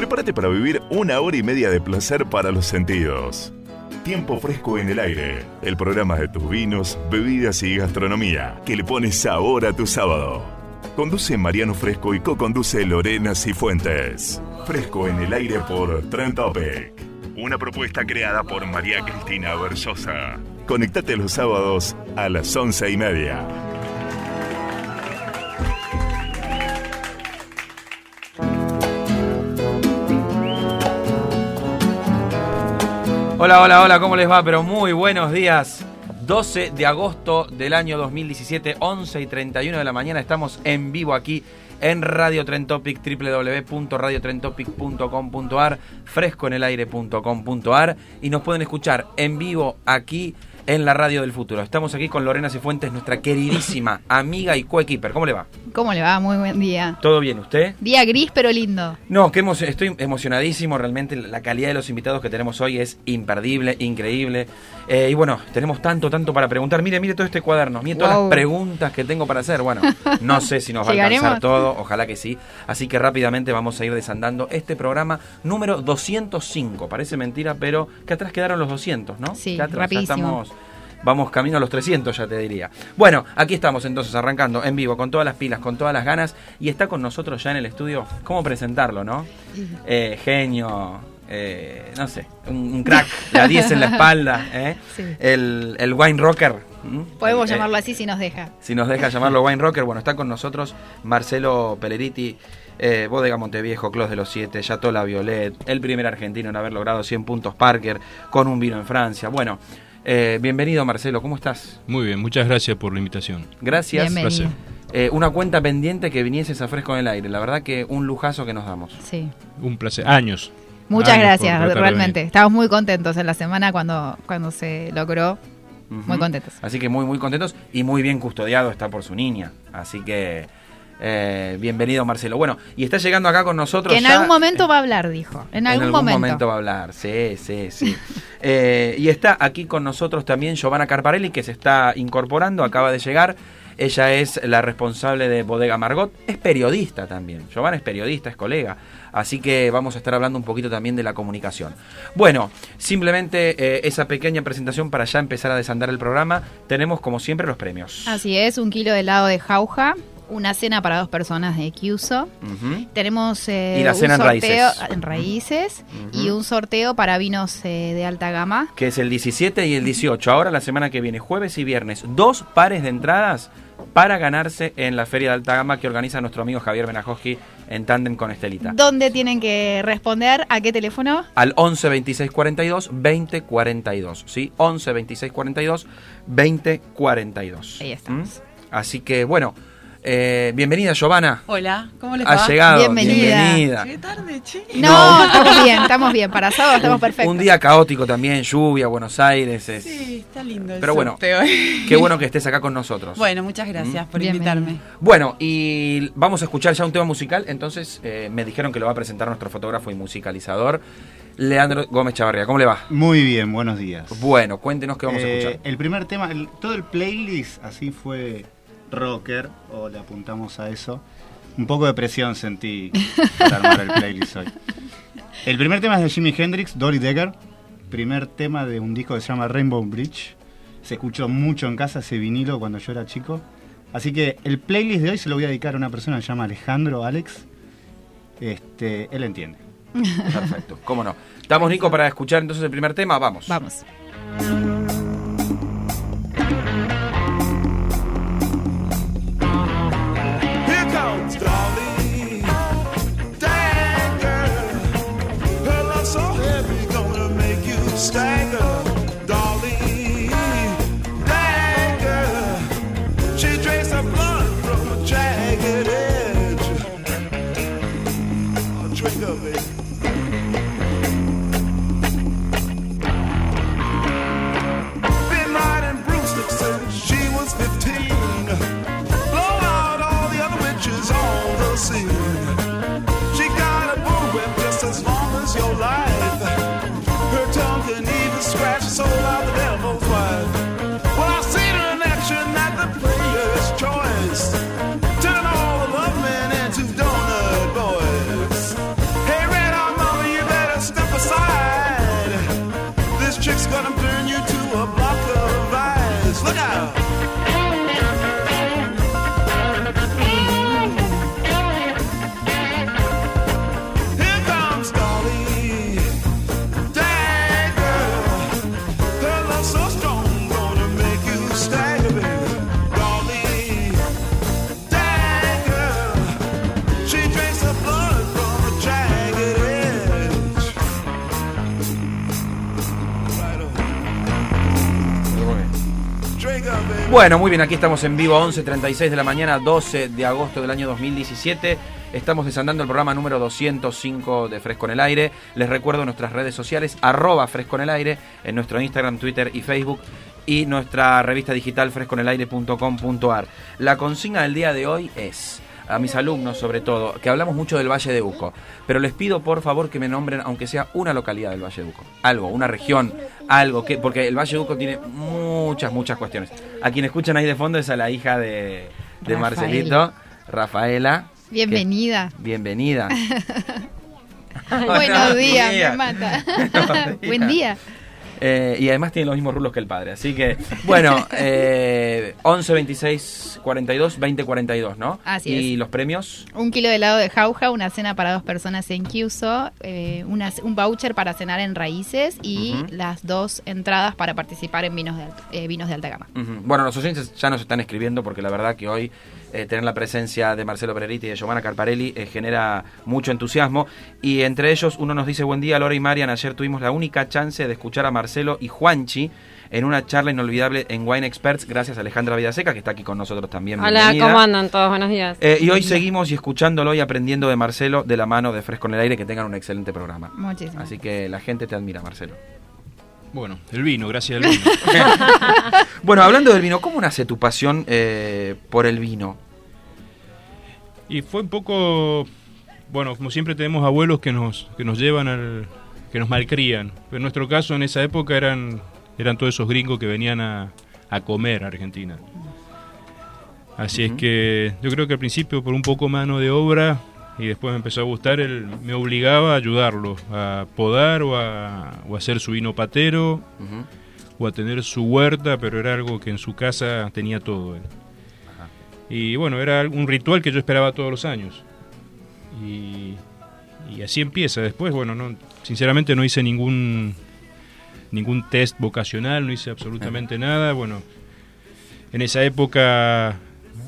Prepárate para vivir una hora y media de placer para los sentidos. Tiempo fresco en el aire, el programa de tus vinos, bebidas y gastronomía, que le pone sabor a tu sábado. Conduce Mariano Fresco y co-conduce Lorena Cifuentes. Fresco en el aire por Trend Topic. Una propuesta creada por María Cristina Versosa. Conectate los sábados a las once y media. Hola, hola, hola, ¿cómo les va? Pero muy buenos días. 12 de agosto del año 2017, 11 y 31 de la mañana. Estamos en vivo aquí en Radio Tren Topic, www.radiotrentopic.com.ar, frescoenelaire.com.ar y nos pueden escuchar en vivo aquí en la radio del futuro. Estamos aquí con Lorena Cifuentes, nuestra queridísima amiga y coequiper. ¿Cómo le va? ¿Cómo le va? Muy buen día. ¿Todo bien usted? Día gris pero lindo. No, que emo- estoy emocionadísimo. Realmente la calidad de los invitados que tenemos hoy es imperdible, increíble. Eh, y bueno, tenemos tanto, tanto para preguntar. Mire, mire todo este cuaderno. Mire todas las preguntas que tengo para hacer. Bueno, no sé si nos va a alcanzar todo. Ojalá que sí. Así que rápidamente vamos a ir desandando este programa número 205. Parece mentira, pero que atrás quedaron los 200, ¿no? Sí, Que atrás ya estamos Vamos camino a los 300, ya te diría. Bueno, aquí estamos entonces arrancando en vivo, con todas las pilas, con todas las ganas. Y está con nosotros ya en el estudio. ¿Cómo presentarlo, no? Eh, genio, eh, no sé, un, un crack, la 10 en la espalda, ¿eh? Sí. el, el wine rocker. Podemos Eh, llamarlo así si nos deja. si nos deja llamarlo Wine Rocker, bueno, está con nosotros Marcelo Peleriti, eh, Bodega Monteviejo, Clos de los Siete, Yatola Violet, el primer argentino en haber logrado 100 puntos Parker con un vino en Francia. Bueno, eh, bienvenido Marcelo, ¿cómo estás? Muy bien, muchas gracias por la invitación. Gracias. Eh, una cuenta pendiente que vinieses a Fresco en el Aire, la verdad que un lujazo que nos damos. Sí. Un placer. Años. Muchas Años gracias, realmente. Estamos muy contentos en la semana cuando, cuando se logró. Muy contentos. Así que muy, muy contentos y muy bien custodiado está por su niña. Así que eh, bienvenido Marcelo. Bueno, y está llegando acá con nosotros. Que en ya- algún momento va a hablar, dijo. En algún, momento. va a hablar, sí, sí, sí. Eh, y está aquí con nosotros también Giovanna Carparelli, que se está incorporando, acaba de llegar. Ella es la responsable de Bodega Margot, es periodista también. Giovanna es periodista, es colega. Así que vamos a estar hablando un poquito también de la comunicación. Bueno, simplemente eh, esa pequeña presentación para ya empezar a desandar el programa. Tenemos como siempre los premios. Así es, un kilo de helado de jauja, una cena para dos personas de Kyuso. Tenemos eh, Y la un cena en sorteo raíces. en raíces y un sorteo para vinos eh, de alta gama. que es el 17 y el 18. Ahora la semana que viene, jueves y viernes, dos pares de entradas para ganarse en la Feria de Alta Gama que organiza nuestro amigo Javier Benajoski en tándem con Estelita. ¿Dónde tienen que responder? ¿A qué teléfono? Al 11 26 42 20 42, ¿sí? 11 26 42 20 42. Ahí estamos. ¿Mm? Así que bueno, eh, bienvenida Giovanna. Hola, ¿cómo les Ha va? llegado. Bienvenida. bienvenida. Qué tarde, che. No, estamos bien, estamos bien. Para sábado estamos perfectos. Un día caótico también, lluvia, Buenos Aires. es- Sí, está lindo el Pero bueno, sorteo. Qué bueno que estés acá con nosotros. Bueno, muchas gracias por Bienvenida. invitarme. Bueno, y vamos a escuchar ya un tema musical. Entonces, eh, me dijeron que lo va a presentar nuestro fotógrafo y musicalizador, Leandro Gómez Chavarría. ¿Cómo le va? Muy bien, buenos días. Bueno, cuéntenos qué vamos a Eh, escuchar. El primer tema, el- todo el playlist así fue rocker, o le apuntamos a eso. Un poco de presión sentí para armar el playlist hoy. El primer tema es de Jimi Hendrix, Dolly Decker. Primer tema de un disco que se llama Rainbow Bridge. Se escuchó mucho en casa ese vinilo cuando yo era chico. Así que el playlist de hoy se lo voy a dedicar a una persona que se llama Alejandro Alex. Este, él entiende. Perfecto, cómo no. Estamos, Nico, para escuchar entonces el primer tema. Vamos. Vamos. Stagger. Bueno, muy bien, aquí estamos en vivo, 11.36 de la mañana, 12 de agosto del año 2017. Estamos desandando el programa número 205 de Fresco en el Aire. Les recuerdo nuestras redes sociales, arroba Fresco en el Aire, en nuestro Instagram, Twitter y Facebook, y nuestra revista digital fresconelaire.com.ar. La consigna del día de hoy es, a mis alumnos sobre todo, que hablamos mucho del Valle de Uco, pero les pido por favor que me nombren, aunque sea una localidad del Valle de Uco, algo, una región, algo, que porque el Valle de Uco tiene muchas, muchas cuestiones. A quien escuchan ahí de fondo es a la hija de, de Rafael. Marcelito, Rafaela. Bienvenida. que- bienvenida. Buenos días, me mata. Buen día. Eh, y además tiene los mismos rulos que el padre. Así que, bueno, eh, 11, 26, 42, 20, 42, ¿no? Así y es. los premios. Un kilo de helado de jauja, una cena para dos personas en Kyuso, eh, una- un voucher para cenar en Raíces y las dos entradas para participar en vinos de, alta- eh, vinos de alta gama. Bueno, los oyentes ya nos están escribiendo porque la verdad que hoy eh, tener la presencia de Marcelo Pereriti y de Giovanna Carparelli eh, genera mucho entusiasmo. Y entre ellos, uno nos dice: Buen día, Lora y Marian. Ayer tuvimos la única chance de escuchar a Marcelo y Juanchi en una charla inolvidable en Wine Experts, gracias a Alejandra Vidaseca, que está aquí con nosotros también. Hola, Bienvenida. ¿cómo andan todos? Buenos días. Eh, y hoy seguimos y escuchándolo y aprendiendo de Marcelo de la mano de Fresco en el Aire. Que tengan un excelente programa. Muchísimas. Así que la gente te admira, Marcelo. Bueno, el vino, gracias al vino. Bueno, hablando del vino, ¿cómo nace tu pasión eh, por el vino? Y fue un poco, bueno, como siempre tenemos abuelos que nos, que nos llevan al, que nos malcrían. Pero en nuestro caso, en esa época eran, eran todos esos gringos que venían a, a comer a Argentina. Así es que yo creo que al principio por un poco mano de obra y después me empezó a gustar, él me obligaba a ayudarlo, a podar o a, o a hacer su vino patero o a tener su huerta, pero era algo que en su casa tenía todo él. Y bueno, era un ritual que yo esperaba todos los años. Y, y así empieza. Después, bueno, no, sinceramente no hice ningún ningún test vocacional, no hice absolutamente nada. Bueno, en esa época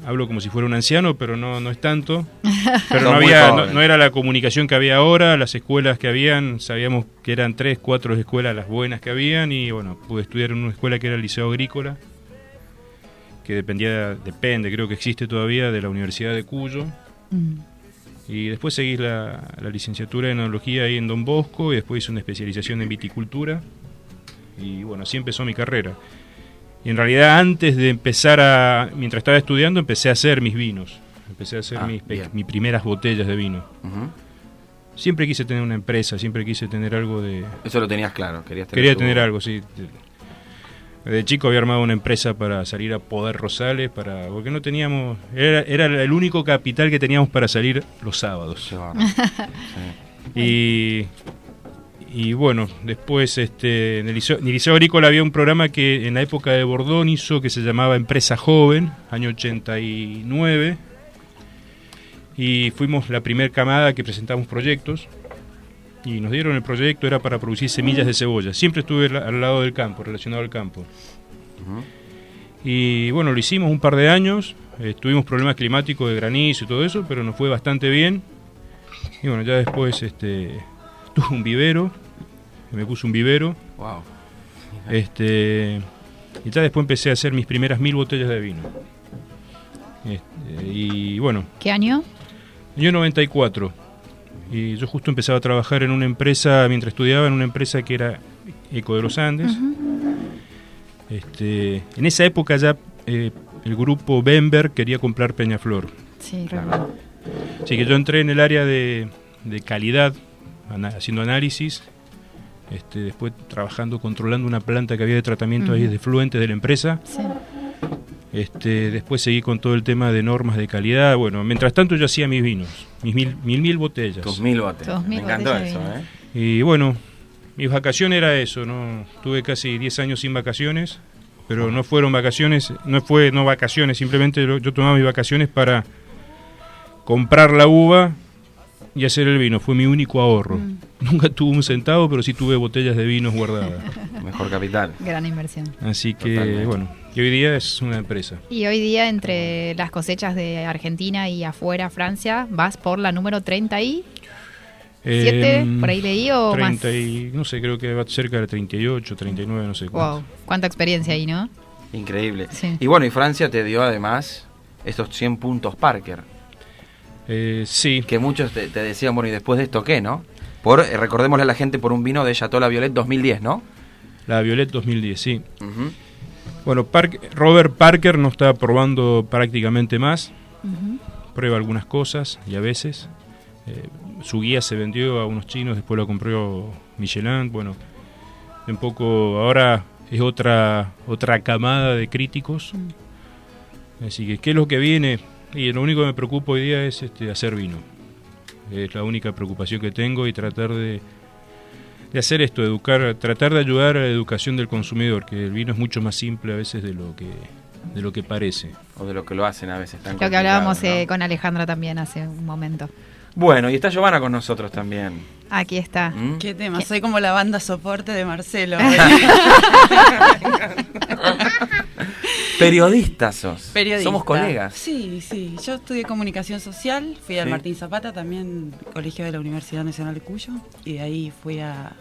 hablo como si fuera un anciano, pero no, no es tanto. Pero no, había, no, no era la comunicación que había ahora, las escuelas que habían, sabíamos que eran tres, cuatro escuelas las buenas que habían y bueno, pude estudiar en una escuela que era el Liceo Agrícola, que dependía, depende, creo que existe todavía, de la Universidad de Cuyo. Mm. Y después seguí la, la licenciatura en enología ahí en Don Bosco y después hice una especialización en viticultura. Y bueno, así empezó mi carrera. Y en realidad antes de empezar a, mientras estaba estudiando, empecé a hacer mis vinos. Empecé a hacer Ah, mis, primeras botellas de vino. Siempre quise tener una empresa, siempre quise tener algo de... Eso lo tenías claro, querías tener Quería tu- tener algo, sí. De chico había armado una empresa para salir a podar rosales, para porque no teníamos... Era, era el único capital que teníamos para salir los sábados. Sí. Y, y bueno, después este, en, el liceo, en el Liceo Agrícola había un programa que en la época de Bordón hizo que se llamaba Empresa Joven, año 89. Y fuimos la primer camada que presentamos proyectos. Y nos dieron el proyecto, era para producir semillas de cebolla. Siempre estuve al- al lado del campo, relacionado al campo. Y bueno, lo hicimos un par de años. eh, tuvimos problemas climáticos de granizo y todo eso, pero nos fue bastante bien. Y bueno, ya después este, tuve un vivero, me puse un vivero. Wow. Este, y ya después empecé a hacer mis primeras mil botellas de vino. Este, y bueno, ¿Qué año? yo 94. Y yo justo empezaba a trabajar en una empresa, mientras estudiaba, en una empresa que era Eco de los Andes. este, en esa época ya eh, el grupo Bember quería comprar Peñaflor. Sí, recuerdo. Así que yo entré en el área de, de calidad, haciendo análisis, este, después trabajando, controlando una planta que había de tratamiento ahí Ujú. de fluentes de la empresa. Sí. Este, después seguí con todo el tema de normas de calidad. Bueno, mientras tanto yo hacía mis vinos, mis mil mil, mil botellas. Tus mil. Tus mil Me encantó botellas eso. ¿eh? Y bueno, mis vacaciones era eso, ¿no? Tuve casi 10 años sin vacaciones, pero no fueron vacaciones, no fue no vacaciones, simplemente yo, yo tomaba mis vacaciones para comprar la uva y hacer el vino, fue mi único ahorro. Mm. Nunca tuve un centavo, pero sí tuve botellas de vinos guardadas. Mejor capital. Gran inversión. Así que, Totalmente. bueno, y hoy día es una empresa. Y hoy día, entre las cosechas de Argentina y afuera, Francia, vas por la número 30 y... ¿Siete? Em, ¿Por ahí leí o más? 30 y, no sé, creo que va cerca de 38, 39, no sé cuánto. Wow, cuánta experiencia ahí, ¿no? Increíble. Sí. Y bueno, y Francia te dio además estos 100 puntos Parker. Eh, sí, Que muchos te, te decían, bueno, ¿y después de esto qué, no? Por, eh, recordémosle a la gente por un vino de Chateau La Violet 2010, ¿no? la Violet 2010, sí. Ujú. Bueno, Park- Robert Parker no está probando prácticamente más. Prueba algunas cosas y a veces. eh, su guía se vendió a unos chinos, después lo compró Michelin. Bueno, un poco ahora es otra otra camada de críticos. Así que, ¿qué es lo que viene? Y lo único que me preocupa hoy día es este, hacer vino. Es la única preocupación que tengo y tratar de, de hacer esto, educar, tratar de ayudar a la educación del consumidor, que el vino es mucho más simple a veces de lo que de lo que parece. O de lo que lo hacen a veces tan Lo que hablábamos eh, con Alejandra también hace un momento. Bueno, y está Giovanna con nosotros también. Aquí está. ¿Mm? Qué tema, soy como la banda soporte de Marcelo. Periodista sos. Periodista. Somos colegas. Sí, sí. Yo estudié comunicación social, fui al Sí. Martín Zapata, también colegio de la Universidad Nacional de Cuyo, y de ahí fui a,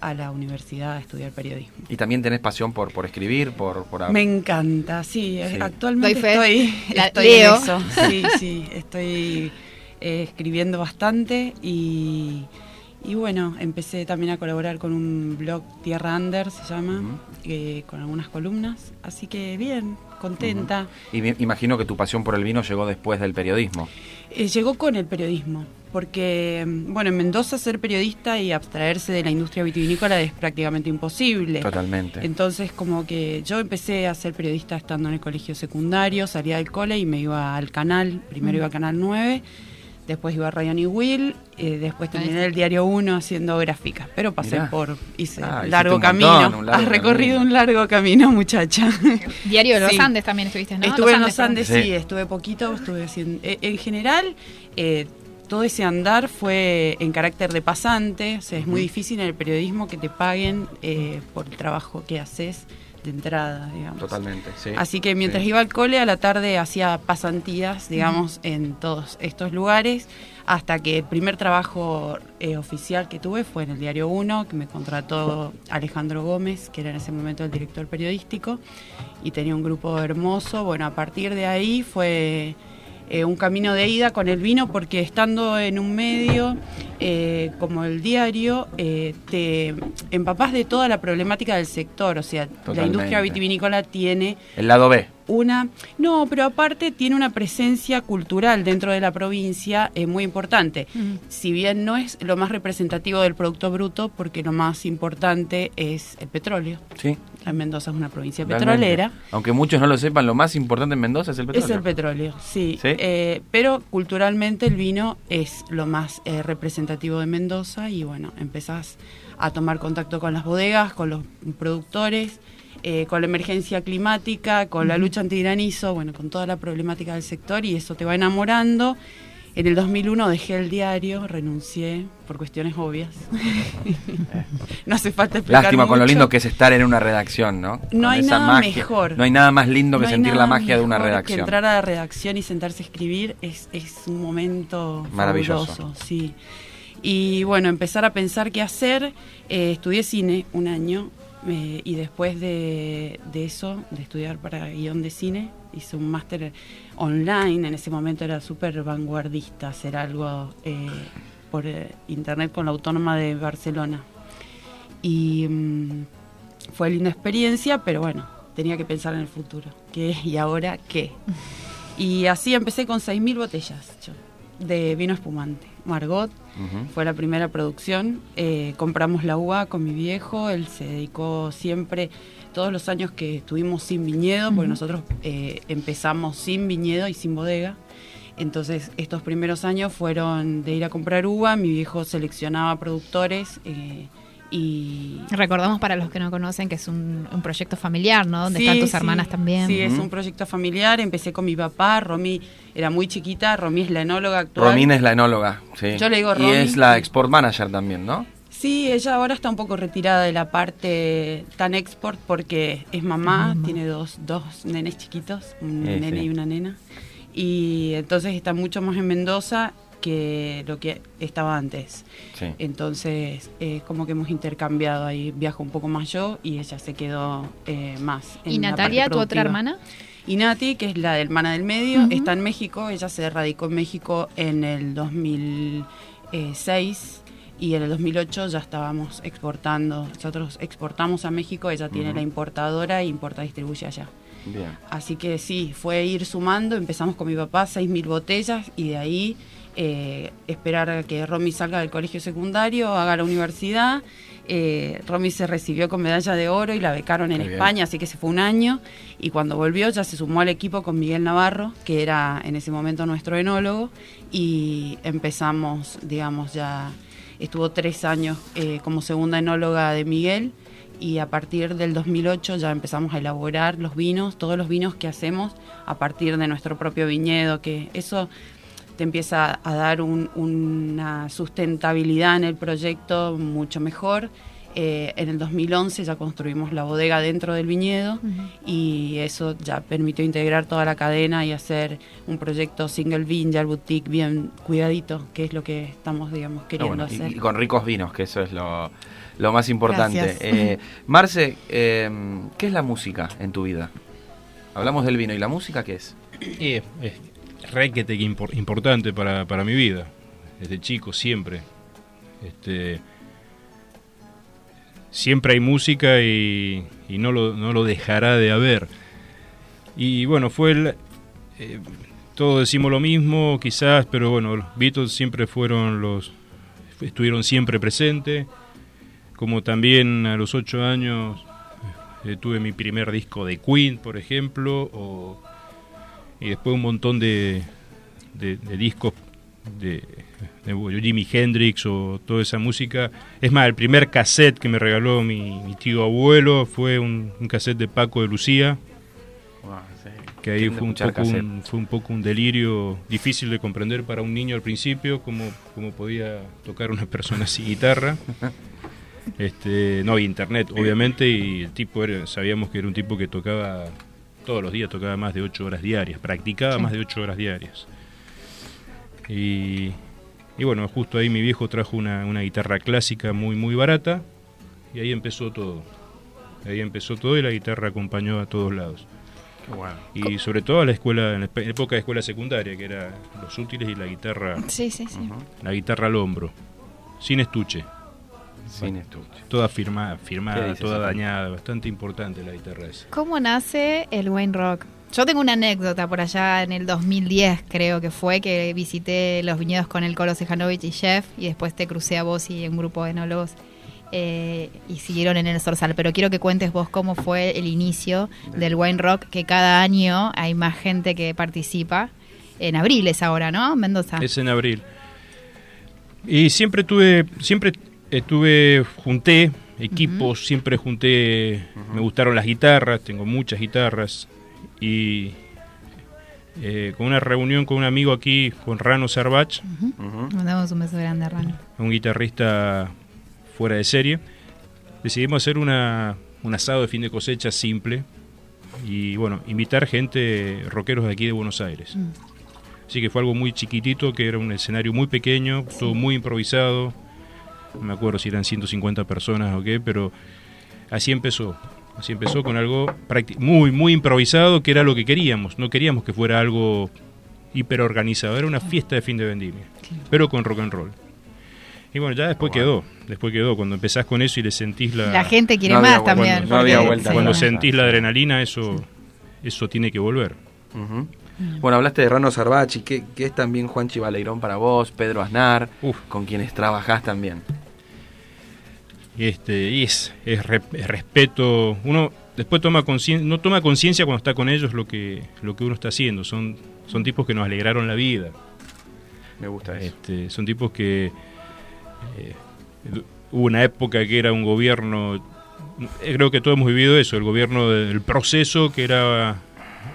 a la universidad a estudiar periodismo. Y también tenés pasión por, por escribir, por... por Me encanta, sí. Sí. Actualmente fe. estoy, La- estoy en eso. Sí, sí. Estoy eh, escribiendo bastante y, y bueno, empecé también a colaborar con un blog Tierra Under, se llama, eh, con algunas columnas. Así que bien, contenta. Y me imagino que tu pasión por el vino llegó después del periodismo. Eh, llegó con el periodismo, porque, mm, bueno, en Mendoza ser periodista y abstraerse de la industria vitivinícola es prácticamente imposible. Totalmente. Entonces, como que yo empecé a ser periodista estando en el colegio secundario, salía del cole y me iba al canal. Primero iba al canal 9, después iba a Ryan y Will, eh, después terminé el diario 1 haciendo gráficas. Pero pasé Mirá. por. Hice Ah, largo un camino. montón, un largo Has recorrido camino. un largo camino, muchacha. Diario de los Sí. Andes también estuviste, ¿no? Estuve en los. Andes, perdón. sí, Sí. estuve poquito, estuve haciendo... eh, en general, eh, todo ese andar fue en carácter de pasante, o sea, es muy difícil en el periodismo que te paguen eh, por el trabajo que haces de entrada, digamos. Totalmente, sí. Así que mientras Sí. iba al cole, a la tarde hacía pasantías, digamos, en todos estos lugares, hasta que el primer trabajo eh, oficial que tuve fue en el Diario 1, que me contrató Alejandro Gómez, que era en ese momento el director periodístico, y tenía un grupo hermoso. Bueno, a partir de ahí fue eh, un camino de ida con el vino, porque estando en un medio eh, como el diario, eh, te empapás de toda la problemática del sector, o sea, la industria vitivinícola tiene El lado B. una no pero aparte tiene una presencia cultural dentro de la provincia eh, muy importante si bien no es lo más representativo del producto bruto porque lo más importante es el petróleo Sí. Mendoza es una provincia Realmente. petrolera. Aunque muchos no lo sepan, lo más importante en Mendoza es el petróleo. Es el petróleo, sí. ¿Sí? Eh, pero culturalmente el vino es lo más eh, representativo de Mendoza y bueno, empezás a tomar contacto con las bodegas, con los productores, eh, con la emergencia climática, con la lucha antigranizo, bueno, con toda la problemática del sector y eso te va enamorando. En el 2001 dejé el diario, renuncié por cuestiones obvias. no hace falta explicar Lástima con lo lindo que es estar en una redacción, ¿no? No Con hay nada magia. mejor. No hay nada más lindo que No sentir la magia de una redacción. Que entrar a la redacción y sentarse a escribir es, es un momento Maravilloso. fabuloso, sí. Y bueno, empezar a pensar qué hacer. Eh, estudié cine un año eh, y después de, de eso, de estudiar para guion de cine, hice un máster online. En ese momento era súper vanguardista hacer algo eh, por eh, internet con la Autónoma de Barcelona. Y mm, fue linda experiencia, pero bueno, tenía que pensar en el futuro. ¿Qué? ¿Y ahora qué? Y así empecé con 6.000 botellas yo, de vino espumante. Margot fue la primera producción. Eh, compramos la uva con mi viejo. Él se dedicó siempre, todos los años que estuvimos sin viñedo, porque nosotros eh, empezamos sin viñedo y sin bodega. Entonces, estos primeros años fueron de ir a comprar uva. Mi viejo seleccionaba productores. eh, y Recordamos para los que no conocen que es un, un proyecto familiar, ¿no? Donde Sí, están tus sí. hermanas también. Sí, es un proyecto familiar. Empecé con mi papá. Romy era muy chiquita. Romy es la enóloga actual. Romina es la enóloga, sí. Yo le digo Y Romy. es la export manager también, ¿no? Sí, ella ahora está un poco retirada de la parte tan export porque es mamá, Mamá. tiene dos, dos nenes chiquitos, un Sí, nene sí. y una nena. Y entonces está mucho más en Mendoza que lo que estaba antes. Sí. Entonces, eh, como que hemos intercambiado ahí, viajo un poco más yo y ella se quedó eh, más. en ¿Y la Natalia, parte tu otra hermana? Y Nati, que es la hermana del medio, Ujú. está en México. Ella se radicó en México en el 2006 y en el 2008 ya estábamos exportando. Nosotros exportamos a México, ella tiene Ujú. la importadora e importa distribuye allá. Bien. Así que sí, fue ir sumando. Empezamos con mi papá, 6.000 botellas y de ahí eh, esperar a que Romy salga del colegio secundario, haga la universidad. Eh, Romy se recibió con medalla de oro y la becaron en bien. España, así que se fue un año. Y cuando volvió ya se sumó al equipo con Miguel Navarro, que era en ese momento nuestro enólogo, y empezamos, digamos, ya estuvo tres años eh, como segunda enóloga de Miguel y a partir del 2008 ya empezamos a elaborar los vinos, todos los vinos que hacemos a partir de nuestro propio viñedo, que eso te empieza a dar un- una sustentabilidad en el proyecto mucho mejor. Eh, en el 2011 ya construimos la bodega dentro del viñedo y eso ya permitió integrar toda la cadena y hacer un proyecto single vineyard boutique bien cuidadito, que es lo que estamos, digamos, Ah, queriendo bueno, y, hacer. y con ricos vinos, que eso es lo, lo más importante. Eh, Marce, eh, ¿qué es la música en tu vida? Hablamos del vino, ¿y la música qué es? Y es, es requete que impor- importante para, para mi vida. Desde chico, siempre. Este, siempre hay música y, y no, lo, no lo dejará de haber. Y bueno, fue el... eh, todos decimos lo mismo, quizás, pero bueno, los Beatles siempre fueron los... estuvieron siempre presentes. Como también a los ocho años eh, tuve mi primer disco de Queen, por ejemplo, o y después un montón de, de, de discos de, de Jimi Hendrix o toda esa música. Es más, el primer cassette que me regaló mi, mi tío abuelo fue un, un cassette de Paco de Lucía, que ahí fue un, poco un, fue un poco un delirio difícil de comprender para un niño al principio, cómo, cómo podía tocar una persona así guitarra. Este, no había internet, obviamente, y el tipo era, sabíamos que era un tipo que tocaba todos los días, tocaba más de 8 horas diarias, practicaba Sí. más de 8 horas diarias. Y, y bueno, justo ahí mi viejo trajo una, una guitarra clásica muy, muy barata, y ahí empezó todo. Ahí empezó todo y la guitarra acompañó a todos lados. Y sobre todo a la escuela, en la época de escuela secundaria, que era los útiles y la guitarra, Sí, sí, sí. la guitarra al hombro, sin estuche, Sin estuche. toda firmada, ¿Qué firmada toda dañada, bastante importante la guitarra esa. ¿Cómo nace el Wayne Rock? Yo tengo una anécdota por allá en el 2010, creo que fue, que visité los viñedos con el Colo Sejanovic y Chef, y después te crucé a vos y un grupo de enólogos. eh, y siguieron en el Sorsal. Pero quiero que cuentes vos cómo fue el inicio del Wine Rock, que cada año hay más gente que participa. En abril es ahora, ¿no? Mendoza. Es en abril. Y siempre tuve, siempre estuve, junté equipos, siempre junté, me gustaron las guitarras, tengo muchas guitarras. Y eh, con una reunión con un amigo aquí, con Rano Sarbach, Ujú. Mandamos un beso grande a Rani. un guitarrista fuera de serie, decidimos hacer una, un asado de fin de cosecha simple y bueno, invitar gente, rockeros de aquí de Buenos Aires. Mm. Así que fue algo muy chiquitito, que era un escenario muy pequeño, todo muy improvisado. No me acuerdo si eran 150 personas o qué, pero así empezó. Así empezó con algo muy, muy improvisado, que era lo que queríamos. No queríamos que fuera algo hiperorganizado, era una fiesta de fin de vendimia, pero con rock and roll. Y bueno, ya después quedó, después quedó. Cuando empezás con eso y le sentís la... La gente quiere No más vuelta, también. no había porque- vuelta cuando sí. sentís la adrenalina, eso, eso tiene que volver. Bueno, hablaste de Rano Sarbachi, que, que es también Juanchi Baleirón para vos, Pedro Aznar, Uf. con quienes trabajás también. Este, y es, es, re- es respeto. Uno después toma no toma conciencia cuando está con ellos lo que, lo que uno está haciendo. Son, son tipos que nos alegraron la vida. Me gusta eso. Este, son tipos que eh, hubo una época que era un gobierno, eh, creo que todos hemos vivido eso, el gobierno del proceso, que era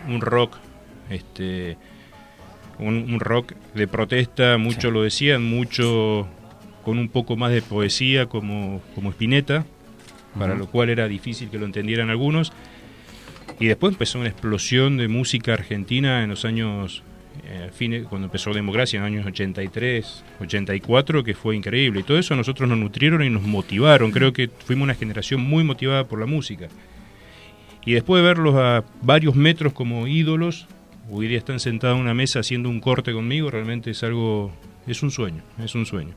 un rock, este, un, un rock de protesta, muchos lo decían, mucho con un poco más de poesía como, como Spinetta, para lo cual era difícil que lo entendieran algunos. Y después empezó una explosión de música argentina en los años, eh, fines, cuando empezó Democracia, en los años 83, 84, que fue increíble. Y todo eso a nosotros nos nutrieron y nos motivaron. Creo que fuimos una generación muy motivada por la música. Y después de verlos a varios metros como ídolos, hoy día están sentados en una mesa haciendo un corte conmigo, realmente es algo, es un sueño, es un sueño.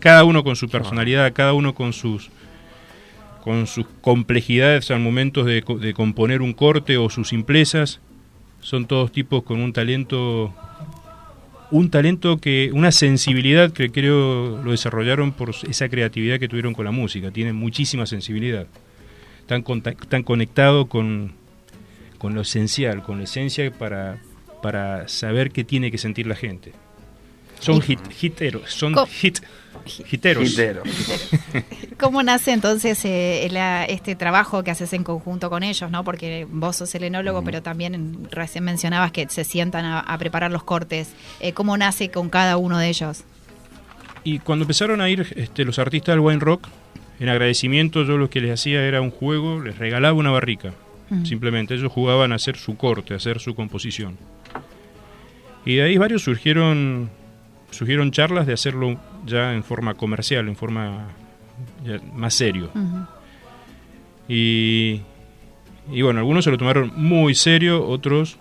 Cada uno con su personalidad, cada uno con sus con sus complejidades al momento de, de componer un corte o sus simplezas, son todos tipos con un talento un talento que una sensibilidad que creo lo desarrollaron por esa creatividad que tuvieron con la música, tienen muchísima sensibilidad. Están, están conectados con, con lo esencial, con la esencia para, para saber qué tiene que sentir la gente. Son hit, hiteros, son Co- hit, hiteros. Quintero. ¿Cómo nace entonces eh, la- este trabajo que haces en conjunto con ellos? ¿no? Porque vos sos el enólogo, pero también recién mencionabas que se sientan a, a preparar los cortes. Eh, ¿Cómo nace con cada uno de ellos? Y cuando empezaron a ir este, los artistas del wine rock, en agradecimiento yo lo que les hacía era un juego, les regalaba una barrica. Mm. Simplemente ellos jugaban a hacer su corte, a hacer su composición. Y de ahí varios surgieron, surgieron charlas de hacerlo ya en forma comercial, en forma ya más serio. Y, y bueno, algunos se lo tomaron muy serio, otros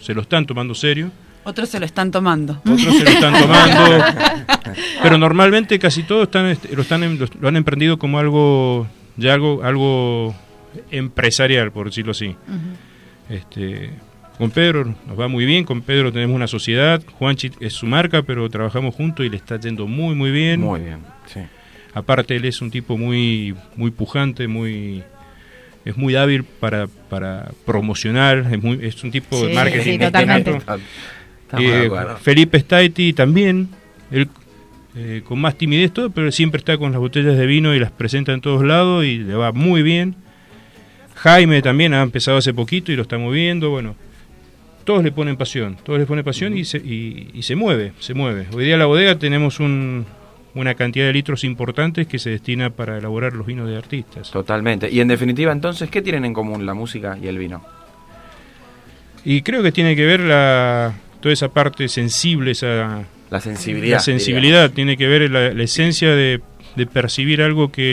se lo están tomando serio. Otros se lo están tomando. otros se lo están tomando. pero normalmente casi todos están, este, lo, están em- lo, lo han emprendido como algo, ya algo, algo empresarial, por decirlo así. Este, con Pedro nos va muy bien, con Pedro tenemos una sociedad, Juanchi es su marca, pero trabajamos juntos y le está yendo muy muy bien. Muy bien, sí. Aparte él es un tipo muy muy pujante, muy es muy hábil para, para promocionar, es, muy, es un tipo Sí, de marketing sí, totalmente. Eh. Felipe Staiti también, él eh, con más timidez todo, pero siempre está con las botellas de vino y las presenta en todos lados y le va muy bien. Jaime también ha empezado hace poquito y lo está moviendo, bueno, todos le ponen pasión, todos le ponen pasión y, se, y, y se mueve, se mueve. Hoy día en la bodega tenemos un- una cantidad de litros importantes que se destina para elaborar los vinos de artistas. Totalmente. Y en definitiva, entonces, ¿qué tienen en común la música y el vino? Y creo que tiene que ver la, toda esa parte sensible, esa, La sensibilidad. La sensibilidad tiene que ver la, la esencia de, de percibir algo que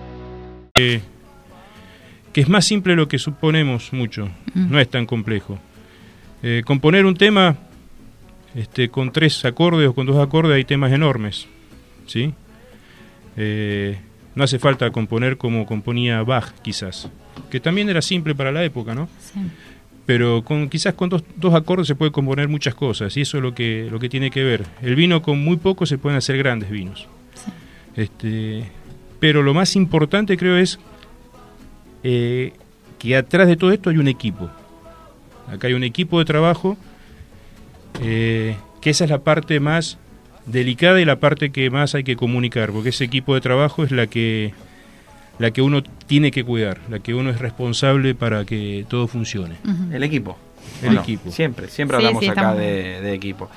Que, que es más simple de lo que suponemos mucho, no es tan complejo. Eh, componer un tema este, con tres acordes o con dos acordes hay temas enormes, ¿sí? Eh, no hace falta componer como componía Bach, quizás, que también era simple para la época, ¿no? Sí. Pero con, quizás con dos, dos acordes se puede componer muchas cosas, y eso es lo que, lo que tiene que ver. El vino con muy poco se pueden hacer grandes vinos. Este, pero lo más importante creo es eh, que atrás de todo esto hay un equipo. Acá hay un equipo de trabajo, eh, que esa es la parte más delicada y la parte que más hay que comunicar, porque ese equipo de trabajo es la que la que uno tiene que cuidar, la que uno es responsable para que todo funcione. El equipo. El equipo. Siempre, siempre Sí, hablamos sí, acá de, de equipo.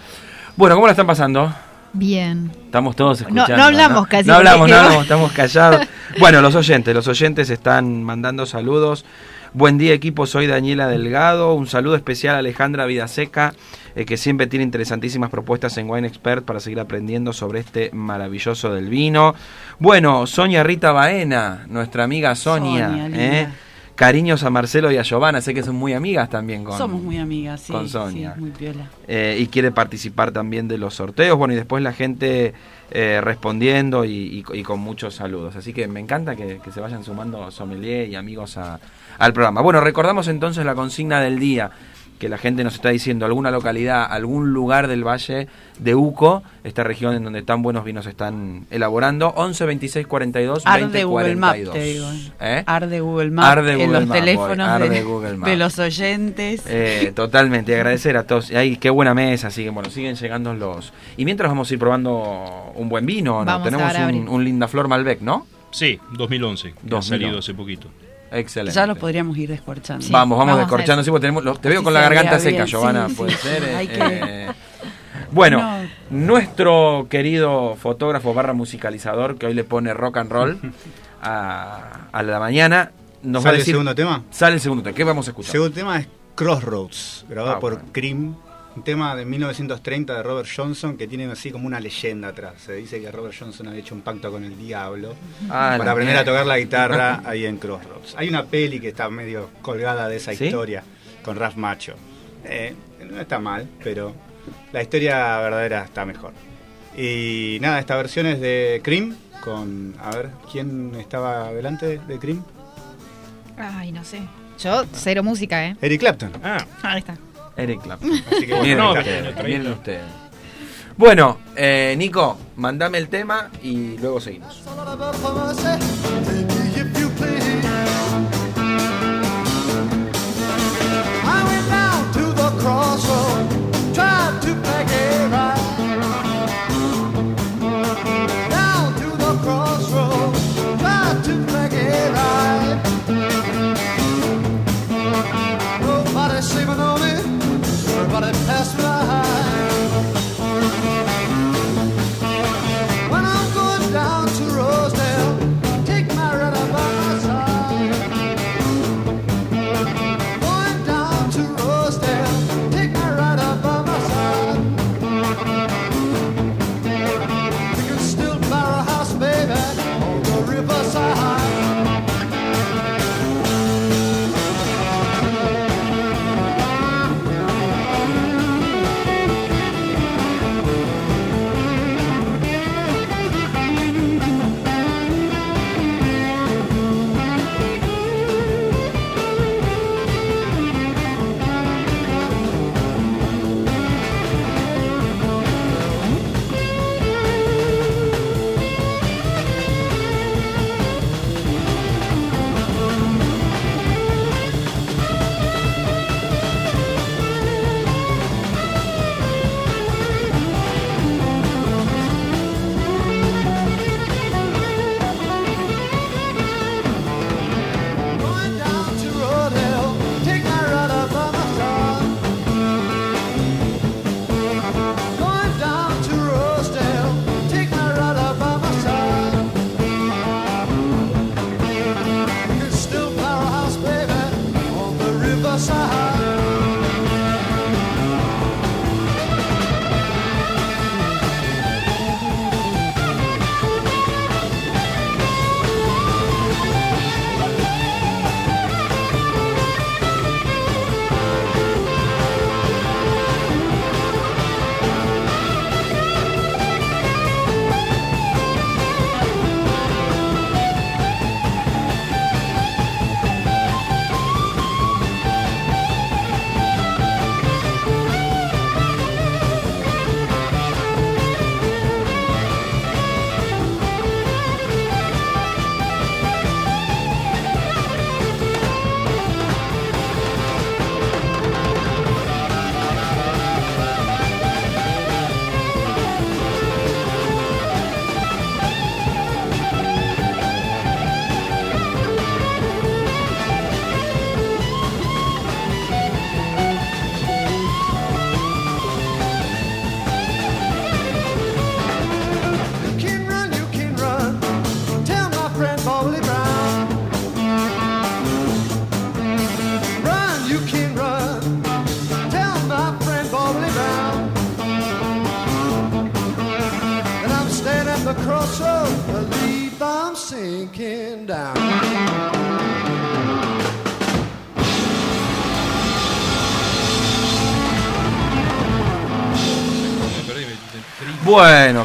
Bueno, ¿cómo la están pasando? Bien. Estamos todos No- escuchando. no hablamos casi, No hablamos, no hablamos, estamos callados. Bueno, los oyentes, los oyentes están mandando saludos. Buen día equipo, soy Daniela Delgado. Un saludo especial a Alejandra Vidaseca, eh, que siempre tiene interesantísimas propuestas en Wine Expert para seguir aprendiendo sobre este maravilloso del vino. Bueno, Sonia Rita Baena, nuestra amiga Sonia. Sonia. ¿eh? Cariños a Marcelo y a Giovanna, sé que son muy amigas también con Somos muy amigas, sí. con sí, Sonia. muy piola. eh, y quiere participar también de los sorteos. Bueno, y después la gente eh, respondiendo y, y- y con muchos saludos. Así que me encanta que, que se vayan sumando sommelier y amigos a- al programa. Bueno, recordamos entonces la consigna del día. Que la gente nos está diciendo alguna localidad, algún lugar del valle de Uco, esta región en donde tan buenos vinos están elaborando. 11 26 42 20 Arde Google 42. Maps, te digo. ¿Eh? Arde Google Maps Arde en Google los Maps, teléfonos de, Google Maps. de los oyentes. Eh, totalmente, agradecer a todos. Ay, qué buena mesa, así que bueno, siguen llegando los. Y mientras vamos a ir probando un buen vino, ¿no? Vamos Tenemos un, Linda Flor Malbec, ¿no? Sí, 2011, que ha 2011. salido hace poquito. Excelente. ya lo podríamos ir descorchando. Sí. Vamos, vamos, descorchando, sí, porque tenemos, los- te veo Así con la garganta seca, Giovanna, sí, puede sí. ser. eh, Hay que- eh. Bueno, No. nuestro querido fotógrafo barra musicalizador, que hoy le pone rock and roll a, a la mañana, nos va a ¿Sale el segundo tema? Sale el segundo tema, ¿qué vamos a El escuchar? segundo tema es Crossroads, grabado Ah, por bueno. Cream. Un tema de 1930 de Robert Johnson que tiene así como una leyenda atrás. Se dice que Robert Johnson había hecho un pacto con el diablo Ah, para aprender a tocar la guitarra ahí en Crossroads. Hay una peli que está medio colgada de esa ¿Sí? historia con Ralph Macho. Eh, no está mal, pero la historia verdadera está mejor. Y nada, esta versión es de Cream con... A ver, ¿quién estaba delante de Cream? Ay, no sé. Yo, cero música, ¿eh? Eric Clapton. Ah, Ahí está. Eric Clapton. Así que bueno, Miren No, ustedes, miren ustedes. Bueno, eh, Nico, mandame el tema y luego seguimos.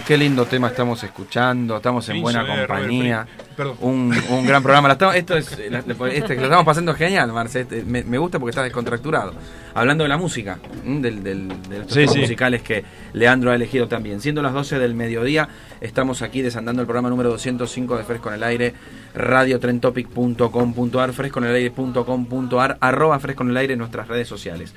Qué lindo tema estamos escuchando, estamos en buena compañía. Un, un gran programa. Esto es, este, lo estamos pasando genial, Marce. Este, me, me gusta porque está descontracturado. Hablando de la música, ¿m? del, del- de los Sí, musicales que Leandro ha elegido también. Siendo las 12 del mediodía, estamos aquí desandando el programa número 205 de Fresco en el Aire, radiotrentopic.com.ar, fresconelaire.com.ar, arroba Fresco en el Aire en nuestras redes sociales.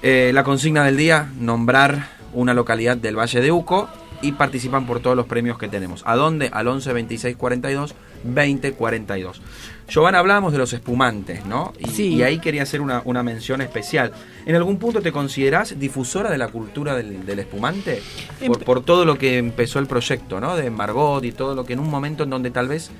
Eh, la consigna del día, nombrar una localidad del Valle de Uco y participan por todos los premios que tenemos. ¿A dónde? Al 11 26 42 20 42. Giovanna, hablábamos de los espumantes, ¿no? Y, Sí. y ahí quería hacer una, una mención especial. ¿En algún punto te considerás difusora de la cultura del, del espumante? Por, Empe- por todo lo que empezó el proyecto, ¿no? De Margot y todo lo que en un momento en donde tal vez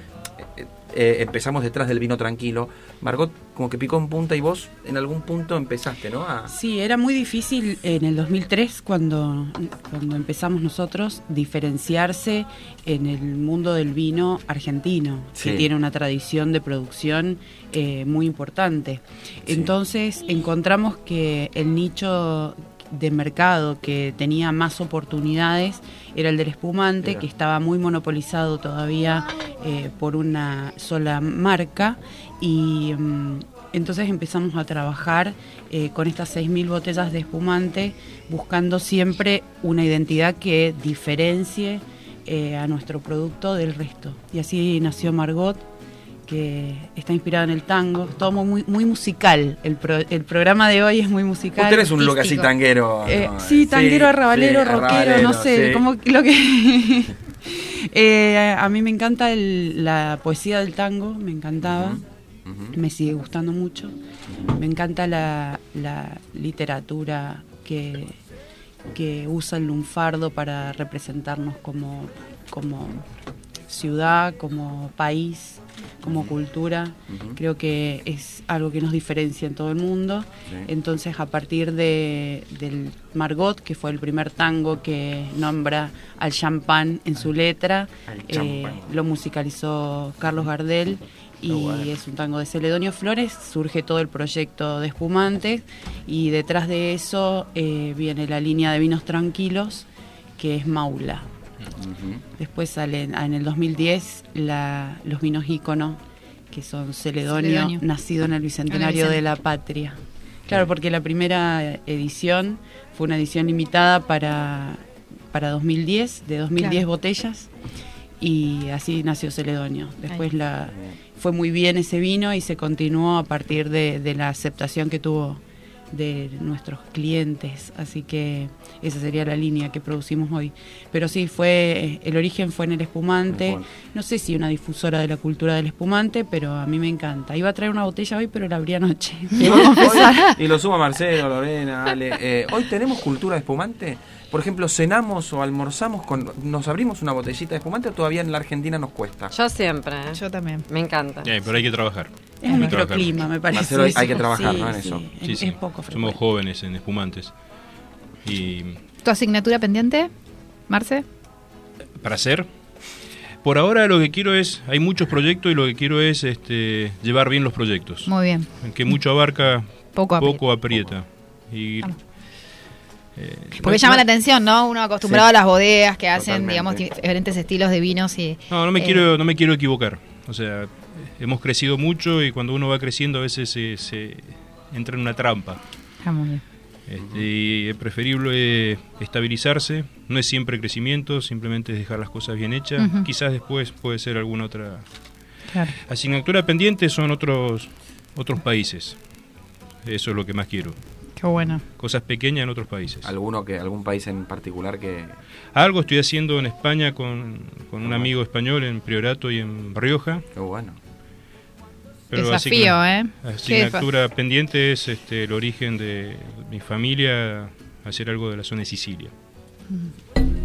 eh, empezamos detrás del vino tranquilo. Margot como que picó en punta y vos en algún punto empezaste, ¿no? A, Sí, era muy difícil en el 2003 cuando, cuando empezamos nosotros diferenciarse en el mundo del vino argentino, Sí. que tiene una tradición de producción eh, muy importante. Sí. Entonces encontramos que el nicho de mercado que tenía más oportunidades era el del espumante, que estaba muy monopolizado todavía eh, por una sola marca. Y mm, entonces empezamos a trabajar eh, con estas 6.000 botellas de espumante buscando siempre una identidad que diferencie eh, a nuestro producto del resto. Y así nació Margot, que está inspirada en el tango, todo muy, muy musical. El, pro- el programa de hoy es muy musical. Vos tenés un look así tanguero. Eh, ¿no? sí, tanguero, arrabalero, sí, rockero, arrabalero, no sé, sí. como lo que... Eh, a mí me encanta el- la poesía del tango, me encantaba, me sigue gustando mucho. Me encanta la, la literatura que, que usa el lunfardo para representarnos como, como ciudad, como país, como cultura. Creo que es algo que nos diferencia en todo el mundo. Sí. Entonces, a partir de, del Margot, que fue el primer tango que nombra al champán en su letra, eh, lo musicalizó Carlos Gardel y bueno. es un tango de Celedonio Flores. Surge todo el proyecto de espumantes y detrás de eso eh, viene la línea de vinos tranquilos, que es Maula. Después salen ah, en el 2010 la, los vinos ícono, que son Celedonio, Celedonio. nacido en el Bicentenario de la Patria. Claro, porque la primera edición fue una edición limitada para, para 2010, de 2010 Claro. botellas, y así nació Celedonio. Después Ahí. la, fue muy bien ese vino y se continuó a partir de, de la aceptación que tuvo de nuestros clientes, así que esa sería la línea que producimos hoy. Pero sí, fue el origen fue en el espumante. Bueno. No sé si una difusora de la cultura del espumante, pero a mí me encanta. Iba a traer una botella hoy, pero la abrí anoche. Y lo suma Marcelo, Lorena, Ale. Eh, hoy tenemos cultura de espumante. Por ejemplo, cenamos o almorzamos con. ¿Nos abrimos una botellita de espumante o todavía en la Argentina nos cuesta? Yo siempre, ¿eh? Yo también. me encanta. Eh, pero hay que trabajar. Es un microclima, me parece. Marcelo, hay- que trabajar, Sí, ¿no? en sí, eso. Es, Sí, sí. es poco Somos jóvenes en espumantes. Y ¿Tu asignatura pendiente, Marce? para hacer, por ahora lo que quiero es, hay muchos proyectos y lo que quiero es este, llevar bien los proyectos. Muy bien. Que mucho abarca, Poco aprieta. Y, Vamos. Eh, Porque no- llama no- la atención, ¿no? Uno acostumbrado Sí. a las bodegas que hacen, Totalmente. digamos, diferentes estilos de vinos y... No, no me eh, quiero, no me quiero equivocar. O sea, hemos crecido mucho y cuando uno va creciendo a veces se, se entra en una trampa. Ah, muy bien. Este, y es preferible estabilizarse. No es siempre crecimiento, simplemente es dejar las cosas bien hechas. Ujú. Quizás después puede ser alguna otra Claro. asignatura pendiente. Son otros otros países. Eso es lo que más quiero. Qué bueno. Cosas pequeñas en otros países. ¿Alguno que, ¿Algún país en particular que.? Algo estoy haciendo en España con, con un amigo español en Priorato y en Rioja. Qué bueno. Desafío, asigna- ¿eh? Asignatura pendiente es este, el origen de mi familia, hacer algo de la zona de Sicilia.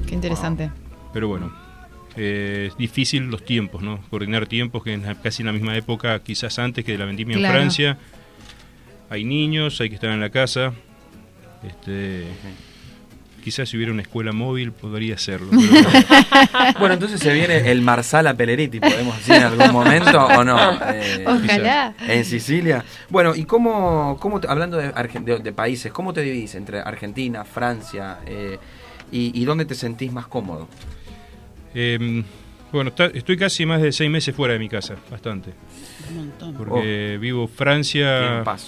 Qué interesante. Pero bueno, eh, es difícil los tiempos, ¿no? Coordinar tiempos que en la- casi en la misma época, quizás antes que de la vendimia Claro. en Francia. Hay niños, hay que estar en la casa. Este, quizás si hubiera una escuela móvil podría hacerlo. pero- Bueno, entonces se viene el Marsala Peleriti, podemos decir en algún momento o no. Eh, Ojalá. En Sicilia. Bueno, ¿y cómo, cómo te- hablando de, Argen- de- de países, cómo te dividís entre Argentina, Francia eh, y, y dónde te sentís más cómodo? Em, bueno, está- estoy casi más de seis meses fuera de mi casa, bastante. Un montón. Porque vivo Francia, Paso.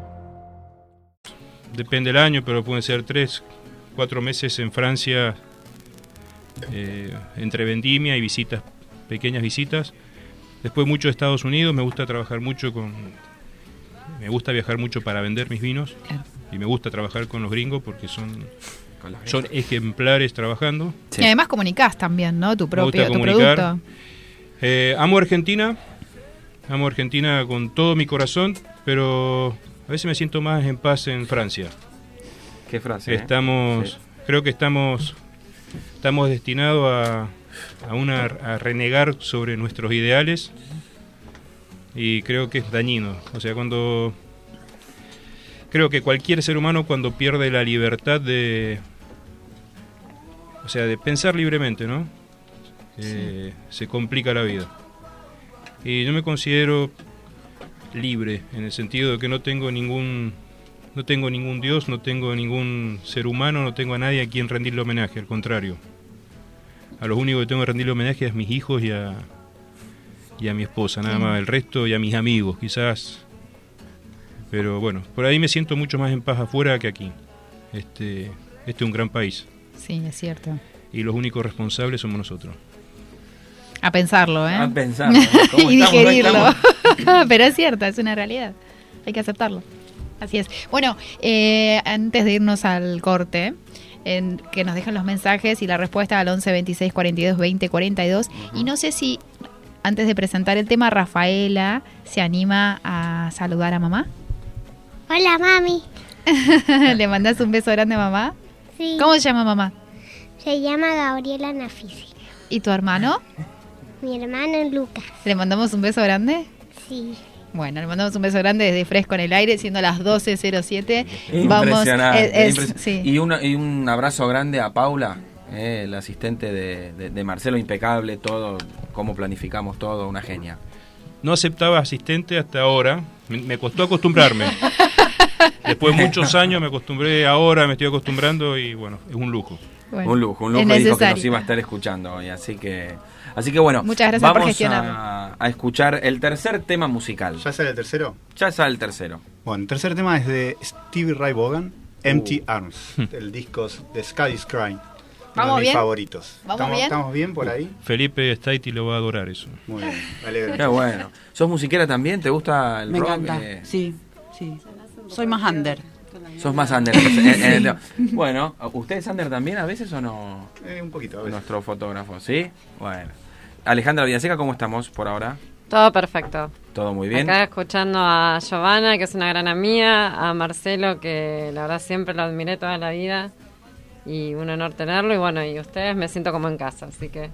depende del año, pero pueden ser tres, cuatro meses en Francia, eh, entre vendimia y visitas, pequeñas visitas. Después mucho de Estados Unidos, me gusta trabajar mucho con... Me gusta viajar mucho para vender mis vinos Claro. y me gusta trabajar con los gringos porque son, son ejemplares trabajando. Sí. Y además comunicás también, ¿no? Tu Me propio tu producto. Eh, amo Argentina, amo Argentina con todo mi corazón, pero a veces me siento más en paz en Francia. ¿Qué frase? eh? Estamos, Sí. creo que estamos, estamos destinados a, a una, a renegar sobre nuestros ideales y creo que es dañino. O sea, cuando creo que cualquier ser humano cuando pierde la libertad de, o sea, de pensar libremente, ¿no? Eh, Se complica la vida. Y yo me considero libre en el sentido de que no tengo ningún no tengo ningún dios, no tengo ningún ser humano, no tengo a nadie a quien rendirle homenaje, al contrario. A los únicos que tengo que rendirle homenaje es a mis hijos y a, y a mi esposa, nada más. El resto y a mis amigos, quizás. Pero bueno, por ahí me siento mucho más en paz afuera que aquí. Este, este es un gran país Sí, es cierto. y los únicos responsables somos nosotros. A pensarlo, ¿eh? A pensar, ¿no? ¿Cómo y digerirlo. estamos? Pero es cierto, es una realidad. Hay que aceptarlo. Así es. Bueno, eh, antes de irnos al corte, en- que nos dejen los mensajes y la respuesta al 11 26 42 20 42. Y no sé si antes de presentar el tema, Rafaela se anima a saludar a mamá. Hola, mami. ¿Le mandas un beso grande a mamá? Sí. ¿Cómo se llama mamá? Se llama Gabriela Nafisi. ¿Y tu hermano? Mi hermano Lucas. ¿Le mandamos un beso grande? Sí. Bueno, le mandamos un beso grande desde Fresco en el aire, siendo las 12.07. Vamos, Impresionante, es- es- sí. y, una- y un abrazo grande a Paula, eh, la asistente de, de- de Marcelo, impecable, todo, cómo planificamos todo, una genia. No aceptaba asistente hasta ahora. Me, me costó acostumbrarme. Después de muchos años me acostumbré, ahora me estoy acostumbrando y bueno, es un lujo. Bueno, un lujo, un lujo dijo que nos iba a estar escuchando hoy, así que, así que bueno, Muchas gracias por vamos a, a escuchar el tercer tema musical. ¿Ya sale el tercero? Ya sale el tercero. Bueno, el tercer tema es de Stevie Ray Vaughan, Empty Uh. Arms, del disco The Sky is Crying. Uno ¿Vamos de mis bien? favoritos. ¿Vamos ¿Estamos bien? ¿Estamos bien por ahí? Felipe Staiti lo va a adorar eso. Muy bien, me alegro. Qué bueno. ¿Sos musiquera también? ¿Te gusta el Me rock? encanta. Eh, Sí, sí. Soy más under. ¿Sos más under? en- en el- bueno, ¿usted es under también a veces o no? Eh, un poquito, a veces. Nuestro fotógrafo, ¿sí? Bueno. Alejandra Villaseca, ¿cómo estamos por ahora? Todo perfecto. ¿Todo muy bien? Acá escuchando a Giovanna, que es una gran amiga, a Marcelo, que la verdad siempre lo admiré toda la vida. y un honor tenerlo y bueno, y ustedes me siento como en casa, así que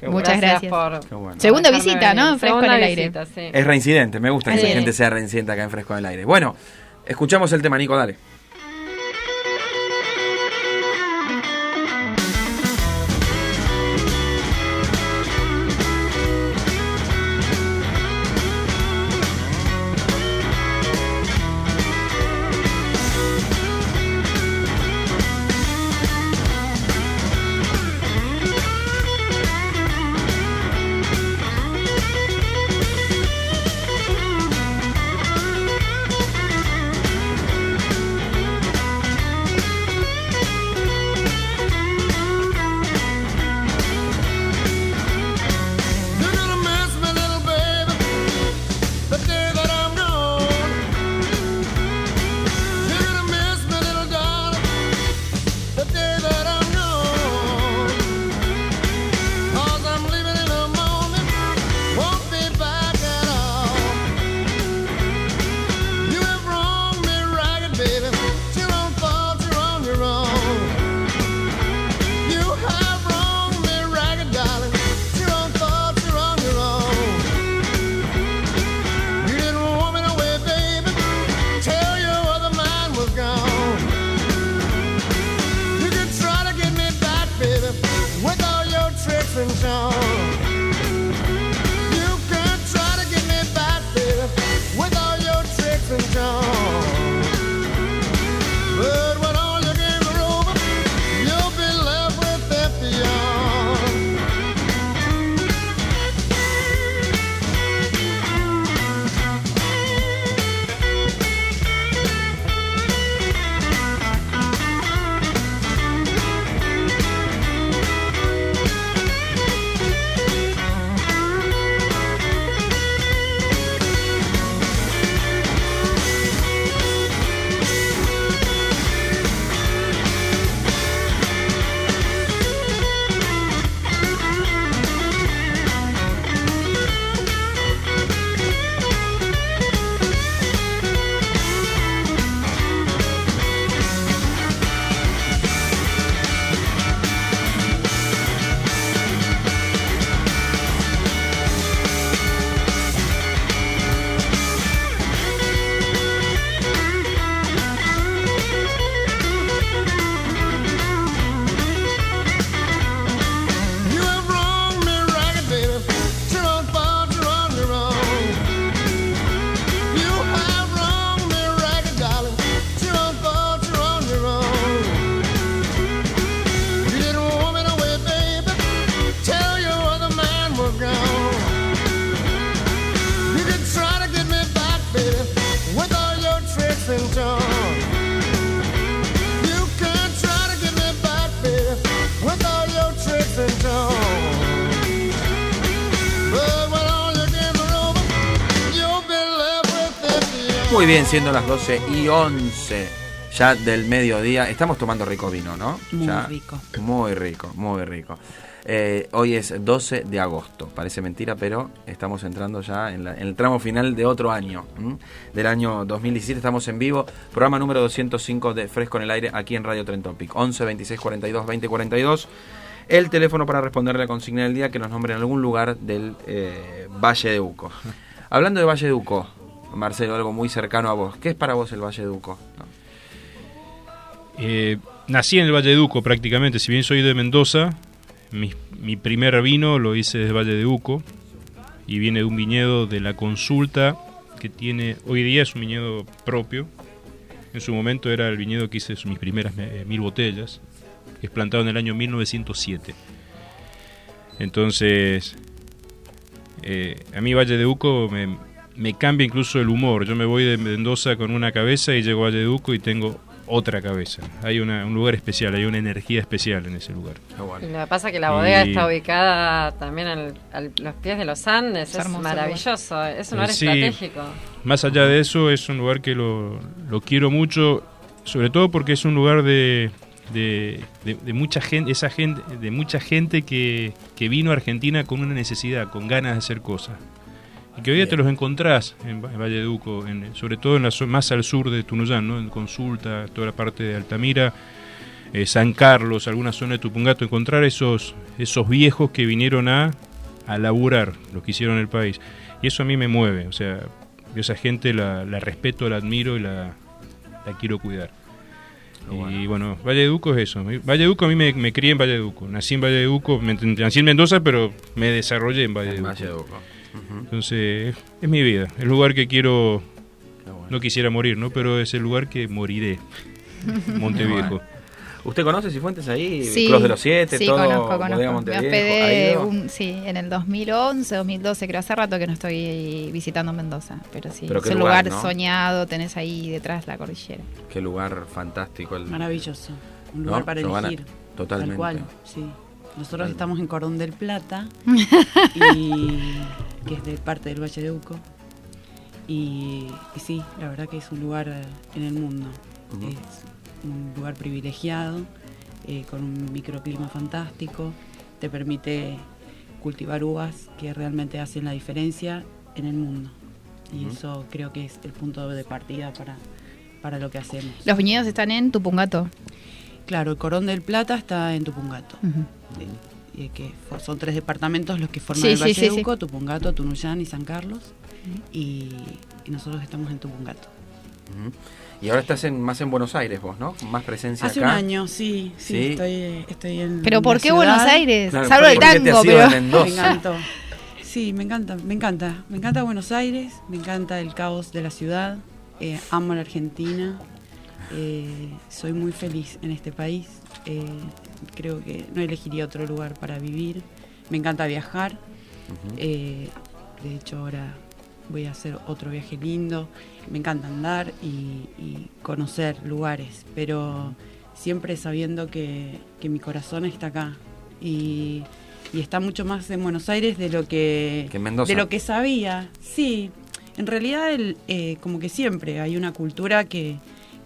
Qué Muchas gracias. por bueno. Segunda visita, ¿no? venir. Fresco en el aire. visita, sí. Es reincidente, me gusta que Así la gente sea reincidente acá en Fresco en el Aire. Bueno, escuchamos el tema, Nico, dale. Muy bien, siendo las 12 y 11 ya del mediodía. Estamos tomando rico vino, ¿no? Muy Ya. rico. Muy rico, muy rico. Eh, hoy es 12 de agosto, parece mentira, pero estamos entrando ya en, la- en el tramo final de otro año, ¿m? del año 2017. Estamos en vivo, programa número 205 de Fresco en el Aire, aquí en Radio Tren Topic. 11 26 42 20 42. El teléfono para responderle a la consigna del día que nos nombre en algún lugar del eh, Valle de Uco. Hablando de Valle de Uco, Marcelo, algo muy cercano a vos. ¿Qué es para vos el Valle de Uco? No. Eh, nací en el Valle de Uco prácticamente, si bien soy de Mendoza, mi, mi primer vino lo hice desde Valle de Uco y viene de un viñedo de la consulta que tiene, hoy día es un viñedo propio, en su momento era el viñedo que hice mis primeras eh, mil botellas, que es plantado en el año 1907. Entonces, eh, a mí Valle de Uco me, me cambia incluso el humor. Yo me voy de Mendoza con una cabeza y llego a Valle de Uco y tengo otra cabeza. Hay una- un lugar especial, hay una energía especial en ese lugar. Y lo que pasa es que la bodega Y- está ubicada también al- al- a los pies de los Andes, es, maravilloso, es un lugar Eh, sí. estratégico. Más allá de eso, es un lugar que lo, lo quiero mucho, sobre todo porque es un lugar de, de, de- de mucha gente, esa gente, de mucha gente que, que vino a Argentina con una necesidad, con ganas de hacer cosas. Y que hoy día te los encontrás en, en Valle de Uco, en- sobre todo en la más al sur de Tunuyán, ¿no? en Consulta, toda la parte de Altamira. eh, San Carlos, alguna zona de Tupungato, encontrar esos, esos viejos que vinieron a, a laburar, los que hicieron el país. Y eso a mí me mueve, o sea, yo esa gente la, la respeto, la admiro y la, la quiero cuidar. Y bueno, Valleduco es eso. Valleduco a mí me, me crié en Valleduco. Nací en Valleduco, me, nací en Mendoza, pero me desarrollé en Valleduco. Entonces, es, mi vida, el lugar que quiero, no quisiera morir, ¿no? Pero es el lugar que moriré, Monteviejo. ¿Usted conoce Cifuentes ahí? Sí, Clos de los Siete, sí, todo. conozco, conozco. Me Monteviejo, ¿ha hospedé ido? un- sí, en el 2011, 2012, creo hace rato que no estoy visitando Mendoza, pero sí, Pero es qué un lugar, lugar, ¿no? soñado, tenés ahí detrás la cordillera. Qué lugar fantástico. El... Maravilloso. Un ¿No, lugar para Giovanna? elegir. Totalmente. Tal cual, sí. Nosotros estamos en Cordón del Plata, y, que es de parte del Valle de Uco. Y, y sí, la verdad que es un lugar eh, en el mundo. Es un lugar privilegiado, eh, con un microclima fantástico. Te permite cultivar uvas que realmente hacen la diferencia en el mundo. Y eso creo que es el punto de partida para, para lo que hacemos. Los viñedos están en Tupungato. Claro, el Corón del Plata está en Tupungato. Ujú. Eh, que son tres departamentos los que forman Sí, el Valle sí, de sí. Uco, Tupungato, Tunuyán y San Carlos. y, y nosotros estamos en Tupungato. Y ahora estás en, más en Buenos Aires vos, ¿no? Con más presencia Hace acá. un año, sí, sí, Sí. Estoy, estoy en Pero ¿por qué Buenos. Aires? Claro, Salvo el ¿por qué te tango, pero-? Me encantó. Sí, me encanta, me encanta. Me encanta Buenos Aires, me encanta el caos de la ciudad, eh, amo la Argentina, eh, soy muy feliz en este país, eh, creo que no elegiría otro lugar para vivir, me encanta viajar, eh, de hecho ahora voy a hacer otro viaje lindo, me encanta andar y, y conocer lugares, pero siempre sabiendo que, que mi corazón está acá. Y, y está mucho más en Buenos Aires de lo que, Que de lo que sabía. Sí, en realidad el, como que siempre hay una cultura que,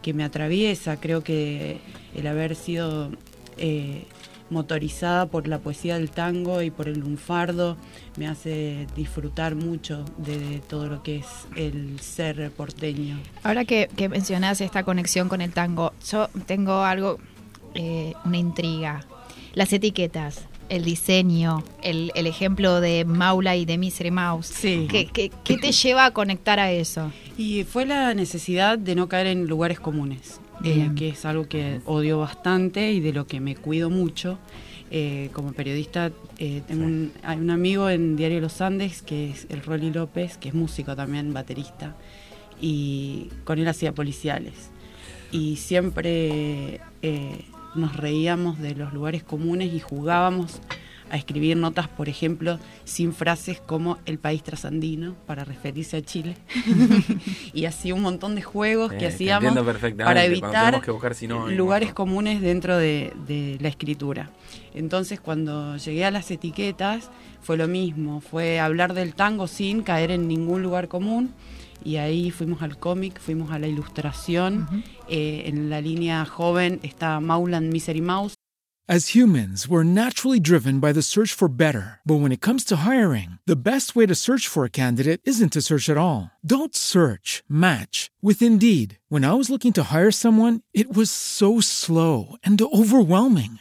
que me atraviesa, creo que el haber sido eh, motorizada por la poesía del tango y por el lunfardo me hace disfrutar mucho de todo lo que es el ser porteño. Ahora que, que mencionás esta conexión con el tango, yo tengo algo, eh, una intriga. Las etiquetas, el diseño, el, el ejemplo de Maula y de Misery Mouse. Sí. ¿Qué, qué, qué te lleva a conectar a eso? Y fue la necesidad de no caer en lugares comunes, eh, que es algo que odio bastante y de lo que me cuido mucho. Eh, como periodista, eh, tengo un, hay un amigo en Diario Los Andes que es el Rolly López, que es músico también, baterista, y con él hacía policiales. Y siempre eh, nos reíamos de los lugares comunes y jugábamos a escribir notas, por ejemplo, sin frases como el país trasandino para referirse a Chile. y así un montón de juegos Eh, que te hacíamos para evitar que buscar lugares comunes dentro de, de la escritura. Entonces cuando llegué a las etiquetas fue lo mismo, fue hablar del tango sin caer en ningún lugar común. Y ahí fuimos al cómic, fuimos a la ilustración. Eh, en la línea joven está Mauland Misery Mouse, As humans, we're naturally driven by the search for better. But when it comes to hiring, the best way to search for a candidate isn't to search at all. Don't search, match with Indeed. When I was looking to hire someone, it was so slow and overwhelming.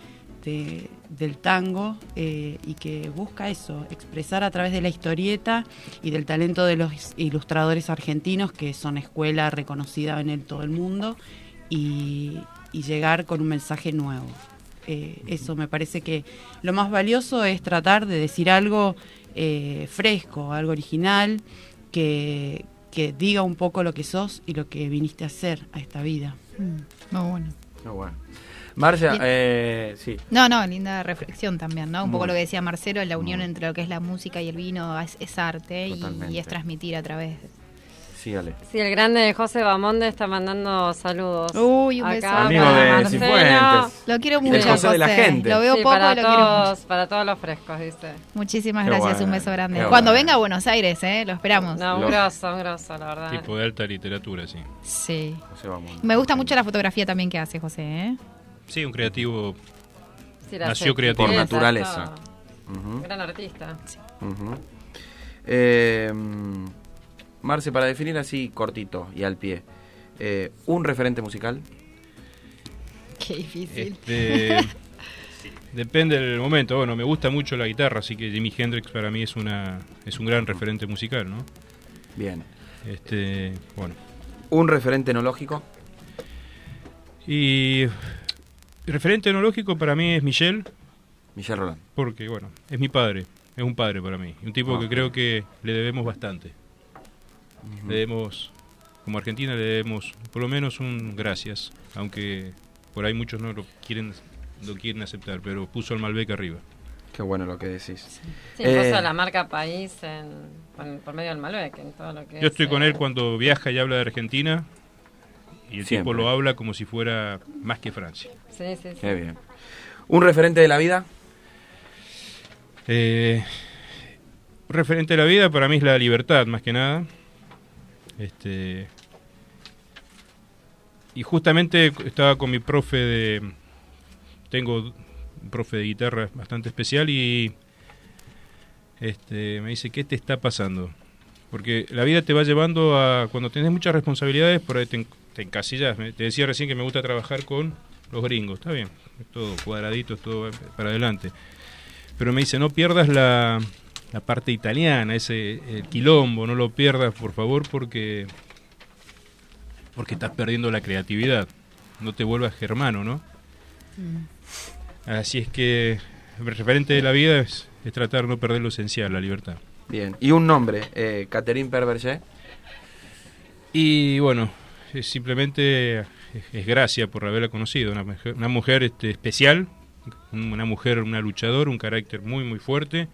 de- del tango eh, y que busca eso, expresar a través de la historieta y del talento de los ilustradores argentinos, que son escuela reconocida en el, todo el mundo, y, y llegar con un mensaje nuevo. Eh, eso me parece que lo más valioso es tratar de decir algo eh, fresco, algo original, que, que diga un poco lo que sos y lo que viniste a hacer a esta vida. Mm, Muy bueno. Qué bueno. Marcia, eh, sí. No, no, linda reflexión también, ¿no? Un poco Muy. lo que decía Marcelo, la unión entre lo que es la música y el vino es, es arte y, y es transmitir a través. Sí, Ale. Sí, el grande José Bamonde está mandando saludos. Uy, un Acá beso. para Amigo de. Cifuentes. Lo quiero El mucho, José de la gente. Lo veo Sí, poco para y lo quiero todos, mucho. para todos los frescos, dice. Muchísimas Qué gracias, bueno, un beso grande. qué Cuando bueno. venga a Buenos Aires, ¿eh? Lo esperamos. No, un grosso, un grosso, la verdad. Tipo de alta literatura, sí. Sí. José Bamonde. Me gusta mucho la fotografía también que hace José, ¿eh? Sí, un creativo. Sí, Nació creativo. Por Sí, naturaleza. Gran artista. Ujú. Eh, Marce, para definir así cortito y al pie, eh, un referente musical. Qué difícil. Este, depende del momento. Bueno, me gusta mucho la guitarra, así que Jimi Hendrix para mí es una es un gran referente musical, ¿no? Bien. Este, bueno. Un referente enológico. Y referente enológico para mí es Michel, Michel Roland. porque bueno, es mi padre, es un padre para mí, un tipo Ah. que creo que le debemos bastante. Le debemos, como Argentina le debemos por lo menos un gracias, aunque por ahí muchos no lo quieren lo quieren aceptar, pero puso al Malbec arriba. Qué bueno lo que decís. Sí, Eh, puso la marca país en, por, por medio del Malbec, en todo lo que Yo es, estoy con eh, él cuando viaja y habla de Argentina y el tipo Siempre. lo habla como si fuera más que Francia. Sí, sí, sí. Qué bien. Un referente de la vida. Eh, un referente de la vida para mí es la libertad, más que nada. Este, y justamente estaba con mi profe de... Tengo un profe de guitarra bastante especial y este, me dice, ¿qué te está pasando? Porque la vida te va llevando a... Cuando tenés muchas responsabilidades, por ahí te, te encasillas. Te decía recién que me gusta trabajar con los gringos. Está bien, es todo cuadradito, es todo para adelante pero me dice no pierdas la, la parte italiana, ese el quilombo, no lo pierdas por favor porque porque estás perdiendo la creatividad, no te vuelvas germano, ¿no? Así es que el referente de la vida es, es tratar de no perder lo esencial, la libertad. Bien. Y un nombre, eh, Catherine Perberger. Y bueno, es simplemente es, es gracia por haberla conocido, una mujer, una mujer este, especial, una mujer, una luchadora, un carácter muy, muy fuerte,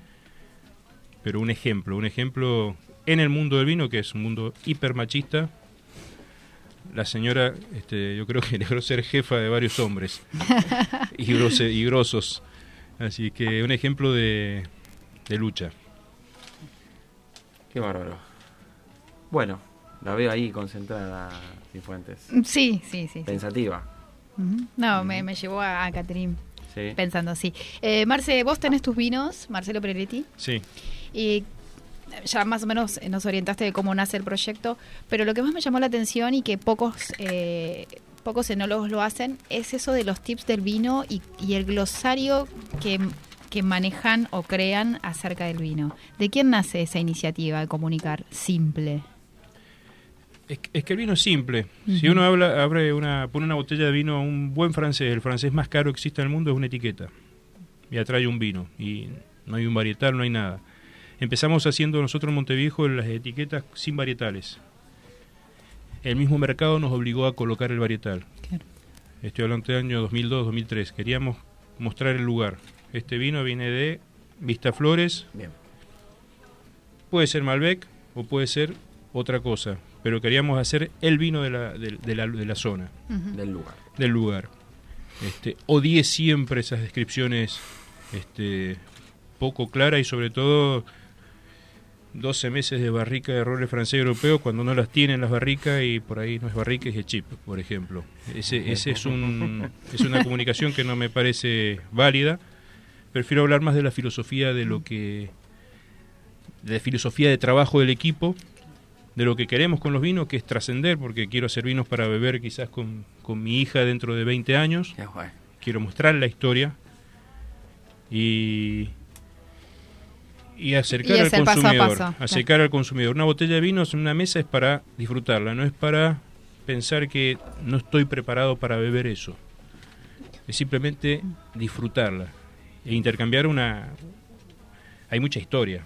pero un ejemplo, un ejemplo en el mundo del vino, que es un mundo hipermachista. La señora, este, yo creo que logró ser jefa de varios hombres y, grose- y grosos. Así que un ejemplo de, de lucha. Qué bárbaro. Bueno, la veo ahí concentrada, Cifuentes. Sí, sí, sí. sí. Pensativa. No, me, me llevó a, a Catherine Sí. pensando así. Eh, Marce, vos tenés tus vinos, Marcelo Peretti, Sí. y ya más o menos nos orientaste de cómo nace el proyecto, pero lo que más me llamó la atención y que pocos eh, pocos enólogos lo hacen es eso de los tips del vino y, y el glosario que, que manejan o crean acerca del vino. ¿De quién nace esa iniciativa de comunicar simple? Es, que- es que el vino es simple. Si uno habla, abre una, pone una botella de vino a un buen francés, el francés más caro que existe en el mundo es una etiqueta. Y atrae un vino. Y no hay un varietal, no hay nada. Empezamos haciendo nosotros en Monteviejo las etiquetas sin varietales. El mismo mercado nos obligó a colocar el varietal. Claro. Estoy hablando del año 2002-2003. Queríamos mostrar el lugar. Este vino viene de Vistaflores. Bien. Puede ser Malbec o puede ser otra cosa, pero queríamos hacer el vino de la, de, de la, de la zona, Del lugar. del lugar. Este, odié siempre esas descripciones este, poco clara y sobre todo 12 meses de barrica de roble francés europeo cuando no las tienen las barricas y por ahí no es barrica, es el chip, por ejemplo. Ese, ese es, un, es una comunicación que no me parece válida. Prefiero hablar más de la filosofía de lo que de la filosofía de trabajo del equipo, de lo que queremos con los vinos, que es trascender, porque quiero hacer vinos para beber quizás con, con mi hija dentro de 20 años. Quiero mostrar la historia y, y acercar Y al el paso a consumidor. paso, acercar al consumidor. Una botella de vino en una mesa es para disfrutarla, no es para pensar que no estoy preparado para beber eso. Es simplemente disfrutarla e intercambiar una... Hay mucha historia.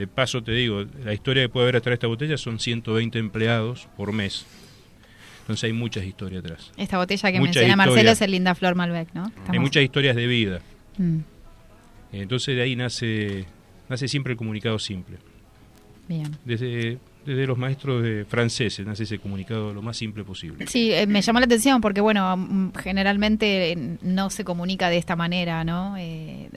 De paso te digo, la historia que puede haber atrás de esta botella son 120 empleados por mes. Entonces hay muchas historias atrás. Esta botella que Mucha menciona Marcelo es el Linda Flor Malbec, ¿no? Hay muchas historias de vida. Mm, Entonces de ahí nace, nace siempre el comunicado simple. bien. Desde, desde los maestros de franceses nace ese comunicado lo más simple posible. Sí, eh, me llamó la atención porque, bueno, mm, generalmente no se comunica de esta manera, ¿no? Eh,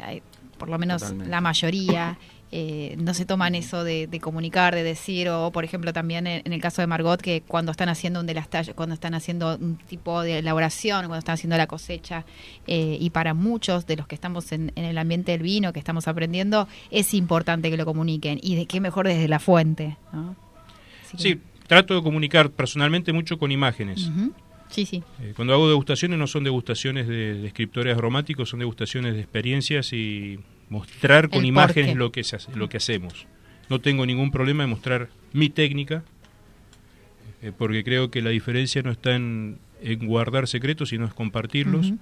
por lo menos Totalmente. la mayoría eh, no se toman eso de, de comunicar, de decir, o por ejemplo también en, en el caso de Margot, que cuando están haciendo un delastalle, cuando están haciendo un tipo de elaboración, cuando están haciendo la cosecha, eh, y para muchos de los que estamos en, en el ambiente del vino, que estamos aprendiendo, es importante que lo comuniquen, y de qué mejor desde la fuente, ¿no? Que- Sí, trato de comunicar personalmente mucho con imágenes. Sí, sí. Eh, cuando hago degustaciones no son degustaciones de, de escritores aromáticos, son degustaciones de experiencias y mostrar con El imágenes porqué. lo que, se hace- lo que hacemos. No tengo ningún problema en mostrar mi técnica, eh, porque creo que la diferencia no está en, en guardar secretos, sino es compartirlos.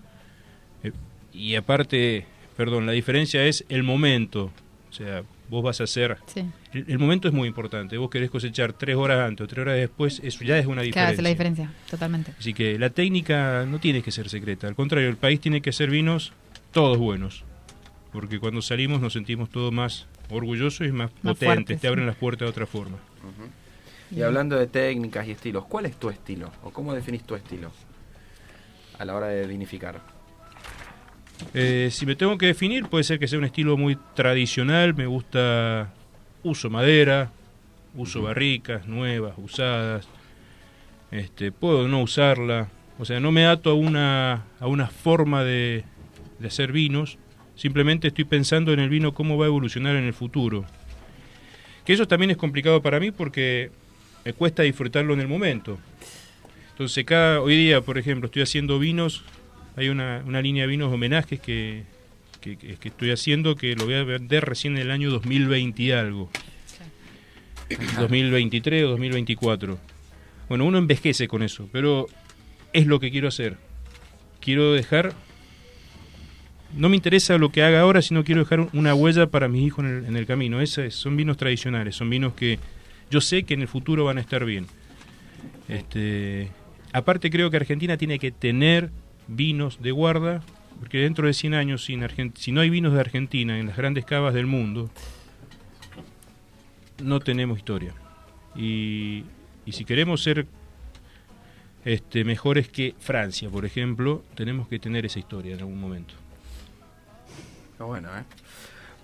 Eh, y aparte, perdón, la diferencia es el momento. O sea, vos vas a hacer... Sí. El, el momento es muy importante. Vos querés cosechar tres horas antes o tres horas después, eso ya es una diferencia. Claro, es la diferencia, totalmente. Así que la técnica no tiene que ser secreta. Al contrario, el país tiene que hacer vinos todos buenos. Porque cuando salimos nos sentimos todos más orgullosos y más, Más potentes. te abren sí. las puertas de otra forma. Y hablando de técnicas y estilos, ¿cuál es tu estilo? ¿O cómo definís tu estilo a la hora de vinificar? Eh, si me tengo que definir, puede ser que sea un estilo muy tradicional. Me gusta uso madera, uso barricas nuevas, usadas. Este, puedo no usarla. O sea, no me ato a una, a una forma de, de hacer vinos. Simplemente estoy pensando en el vino cómo va a evolucionar en el futuro. Que eso también es complicado para mí porque me cuesta disfrutarlo en el momento. Entonces, cada, hoy día, por ejemplo, estoy haciendo vinos, hay una, una línea de vinos homenajes que, que, que- que estoy haciendo que lo voy a vender recién en el año 2020 y algo. 2023 o 2024. Bueno, uno envejece con eso, pero es lo que quiero hacer. Quiero dejar... No me interesa lo que haga ahora, sino quiero dejar una huella para mis hijos en el, en el camino. Esa es- son vinos tradicionales, son vinos que yo sé que en el futuro van a estar bien. Este, aparte creo que Argentina tiene que tener vinos de guarda, porque dentro de 100 años, sin Argen- si no hay vinos de Argentina en las grandes cavas del mundo, no tenemos historia. Y, y si queremos ser este, mejores que Francia, por ejemplo, tenemos que tener esa historia en algún momento. Bueno, ¿eh?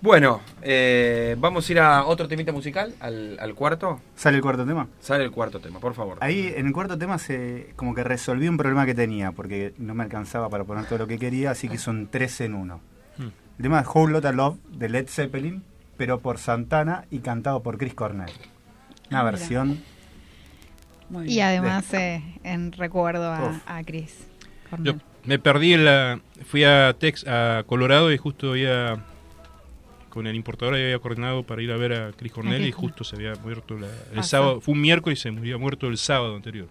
Bueno, eh, vamos a ir a otro temita musical, al, al cuarto. ¿Sale el cuarto tema? Sale el cuarto tema, por favor. Ahí en el cuarto tema se como que resolví un problema que tenía, porque no me alcanzaba para poner todo lo que quería, así que son tres en uno. Hmm. El tema es Whole Lotta Love de Led Zeppelin, pero por Santana y cantado por Chris Cornell. Una Ah, mira. versión Y además eh, en recuerdo a, Chris. Yo Cornell. Me perdí en la. Fui a Tex, a Colorado y justo había. Con el importador había coordinado para ir a ver a Chris Cornell y justo se había muerto la- el sábado. Fue un miércoles y se había muerto el sábado anterior.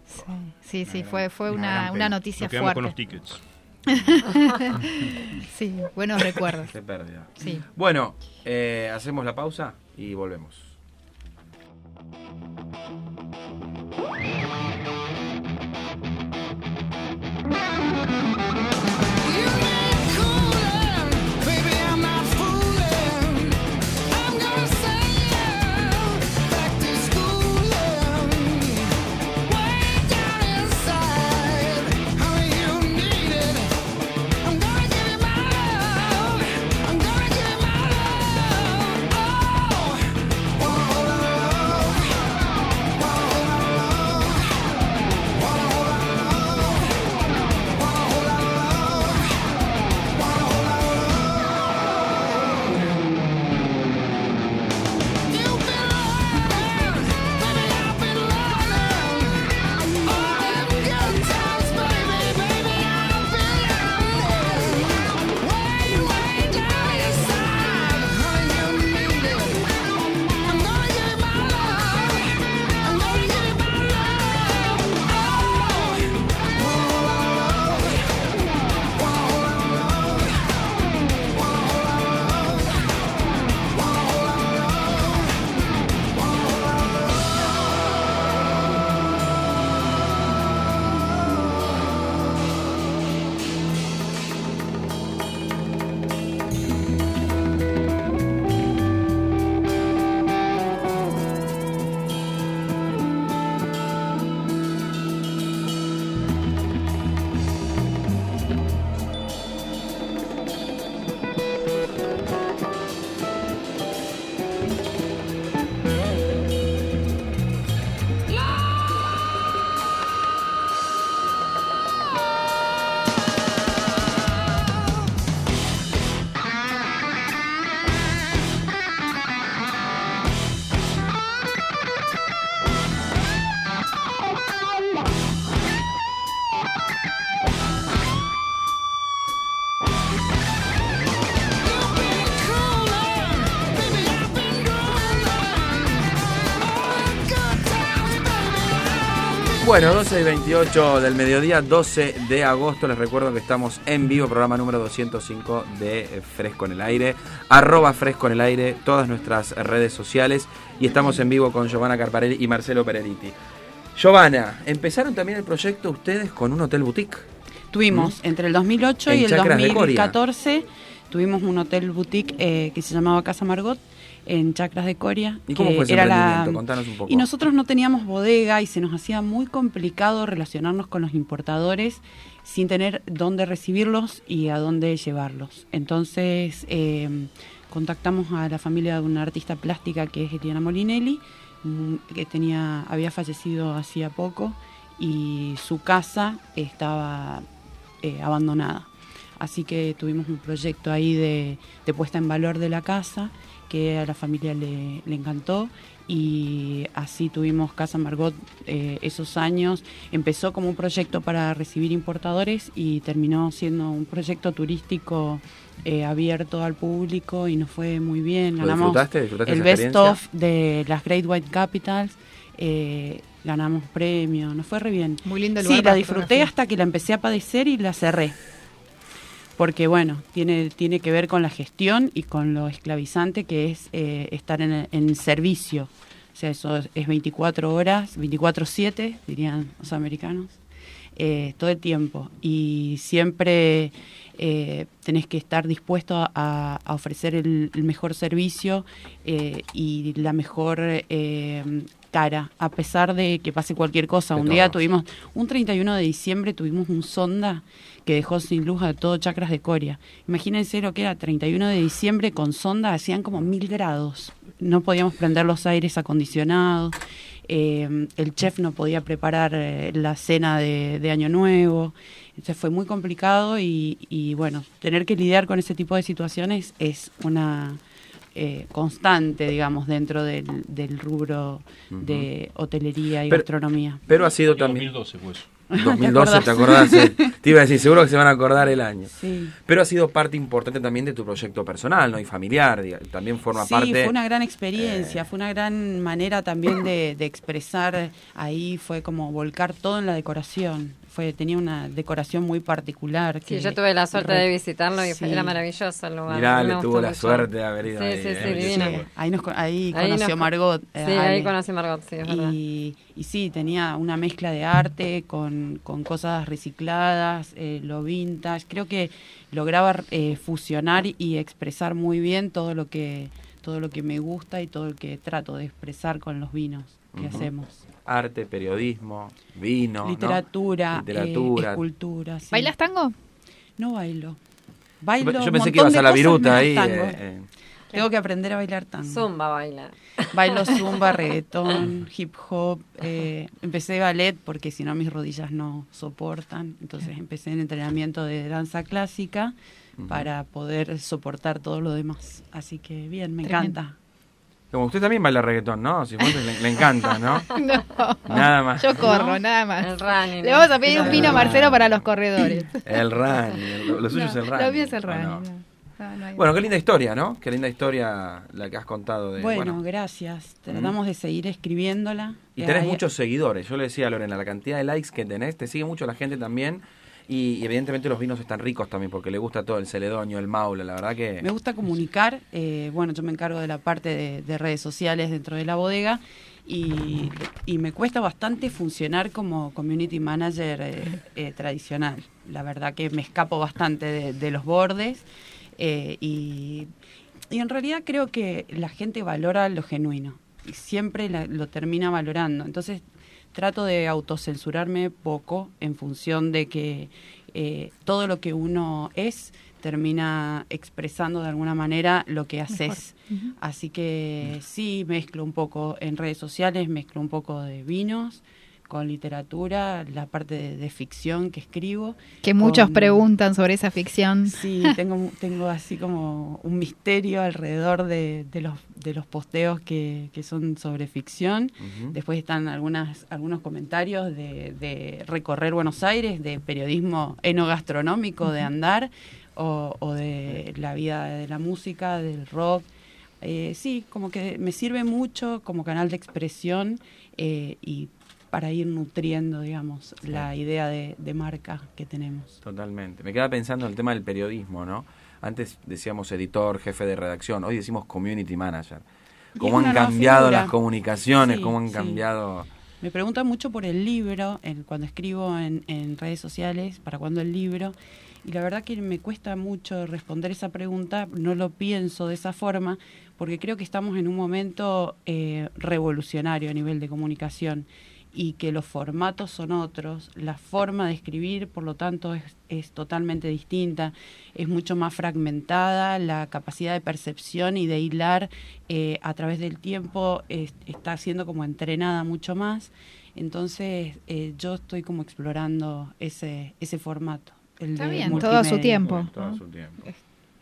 Sí, sí, fue, fue una una, una noticia Nos quedamos fuerte. con los tickets. sí, buenos recuerdos. Qué pérdida. Sí. Bueno, eh, hacemos la pausa y volvemos. Bueno, 12 y 28 del mediodía, 12 de agosto. Les recuerdo que estamos en vivo, programa número 205 de Fresco en el Aire. Arroba Fresco en el Aire, todas nuestras redes sociales. Y estamos en vivo con Giovanna Carparelli y Marcelo Pereriti. Giovanna, empezaron también el proyecto ustedes con un hotel boutique. Tuvimos entre el 2008 En y el Chacras de Coria. 2014 tuvimos un hotel boutique eh, que se llamaba Casa Margot en Chacras de Coria. ¿Y cómo fue ese era la-? Contanos un poco. Y nosotros no teníamos bodega y se nos hacía muy complicado relacionarnos con los importadores sin tener dónde recibirlos y a dónde llevarlos. Entonces eh, contactamos a la familia de una artista plástica que es Eliana Molinelli, mm, que tenía, había fallecido hacía poco y su casa estaba eh, abandonada. Así que tuvimos un proyecto ahí de, de puesta en valor de la casa que a la familia le, le encantó y así tuvimos Casa Margot eh, esos años. Empezó como un proyecto para recibir importadores y terminó siendo un proyecto turístico eh, abierto al público y nos fue muy bien. ¿Lo Ganamos disfrutaste? ¿Disfrutaste el Best of de las Great White Capitals. eh, ganamos premio, nos fue re bien. Muy lindo lugar Sí, la disfruté hasta que la empecé a padecer y la cerré. Porque bueno, tiene, tiene que ver con la gestión y con lo esclavizante que es eh, estar en, en servicio. O sea, eso es, es 24 horas, 24-7, dirían los americanos, eh, todo el tiempo. Y siempre eh, tenés que estar dispuesto a, a ofrecer el, el mejor servicio eh, y la mejor cara, a pesar de que pase cualquier cosa. De un día tuvimos, un 31 de diciembre tuvimos un sonda que dejó sin luz a todo Chacras de Coria. Imagínense lo que era 31 de diciembre con sonda, hacían como mil grados. No podíamos prender los aires acondicionados. eh, el chef no podía preparar eh, la cena de, de Año Nuevo. Entonces fue muy complicado y, y, bueno, tener que lidiar con ese tipo de situaciones es una eh, constante, digamos, dentro del, del rubro de hotelería y Pero- gastronomía. Pero ha sido también... 2012 fue eso. 2012, ¿te acordás? Sí. Te iba a decir, seguro que se van a acordar el año. Sí. Pero ha sido parte importante también de tu proyecto personal, ¿no? Y familiar, también forma sí, parte... fue una gran experiencia, fue una gran manera también de, de expresar ahí, fue como volcar todo en la decoración. Fue, tenía una decoración muy particular. Sí, que yo tuve la suerte re- de visitarlo y fue- Sí. era maravilloso el lugar. Mirá, le tuvo la mucho. suerte de haber ido Sí, ahí, sí, eh, sí, divino. Ahí, nos, ahí Ahí conoció nos- Margot. eh, Sí, ahí Ale. conocí a Margot, sí, es verdad. y, y sí, tenía una mezcla de arte con, con cosas recicladas, eh, lo vintage. Creo que lograba eh, fusionar y expresar muy bien todo lo que todo lo que me gusta y todo lo que trato de expresar con los vinos que hacemos. Arte, periodismo, vino, ¿no? Literatura, literatura. eh, escultura. sí. ¿Bailas tango? No bailo. Bailo Yo un pensé que montón ibas a la viruta ahí. eh, eh. Tengo que aprender a bailar tango. Zumba baila. Bailo zumba, reggaetón, hip hop. eh, empecé ballet porque si no mis rodillas no soportan. Entonces empecé en entrenamiento de danza clásica para poder soportar todo lo demás. Así que bien, me Tremendo. encanta. Como usted también baila reggaetón, ¿no? Si le, le encanta, ¿no? No. Nada más. Yo corro, ¿No? nada más. El running. Le vamos a pedir un vino a Marcelo para los corredores. El running, el- lo suyo No, es el running. Lo mío es el ¿o running. no? no. No, no hay- Bueno, qué linda historia, ¿no? Qué linda historia la que has contado de... Bueno, gracias. Tratamos de seguir escribiéndola. Y tenés hay- muchos seguidores. Yo le decía a Lorena, la cantidad de likes que tenés, te sigue mucho la gente también. Y, evidentemente los vinos están ricos también, porque le gusta todo, el celedonio, el maule, la verdad que... Me gusta comunicar. eh, bueno, yo me encargo de la parte de, de redes sociales dentro de la bodega y, me cuesta bastante funcionar como community manager eh, eh, tradicional. La verdad que me escapo bastante de, los bordes eh, y, y en realidad creo que la gente valora lo genuino y siempre la- lo termina valorando. Entonces trato de autocensurarme poco en función de que eh, todo lo que uno es termina expresando de alguna manera lo que haces. Así que sí, mezclo un poco en redes sociales, mezclo un poco de vinos con literatura, la parte de, de ficción que escribo. Que muchos con- preguntan sobre esa ficción. Sí, tengo, tengo así como un misterio alrededor de, de los, de los posteos que, que son sobre ficción. Ujú. Después están algunas, algunos comentarios de, de recorrer Buenos Aires, de periodismo enogastronómico, de andar, o, o de la vida de la música, del rock. Eh, sí, como que me sirve mucho como canal de expresión eh, y para ir nutriendo, digamos, la idea de, de marca que tenemos. Totalmente. Me queda pensando en el tema del periodismo, ¿no? Antes decíamos editor, jefe de redacción, hoy decimos community manager. ¿Cómo han cambiado las comunicaciones? Sí, ¿Cómo han sí. cambiado? Me preguntan mucho por el libro, el- cuando escribo en, en redes sociales, para cuándo el libro. Y la verdad que me cuesta mucho responder esa pregunta, no lo pienso de esa forma, porque creo que estamos en un momento eh, revolucionario a nivel de comunicación y que los formatos son otros, la forma de escribir, por lo tanto, es, es totalmente distinta, es mucho más fragmentada, la capacidad de percepción y de hilar eh, a través del tiempo es- está siendo como entrenada mucho más. Entonces, eh, yo estoy como explorando ese, ese formato. el Está de bien, todo a su tiempo. Todo a ¿no? su tiempo.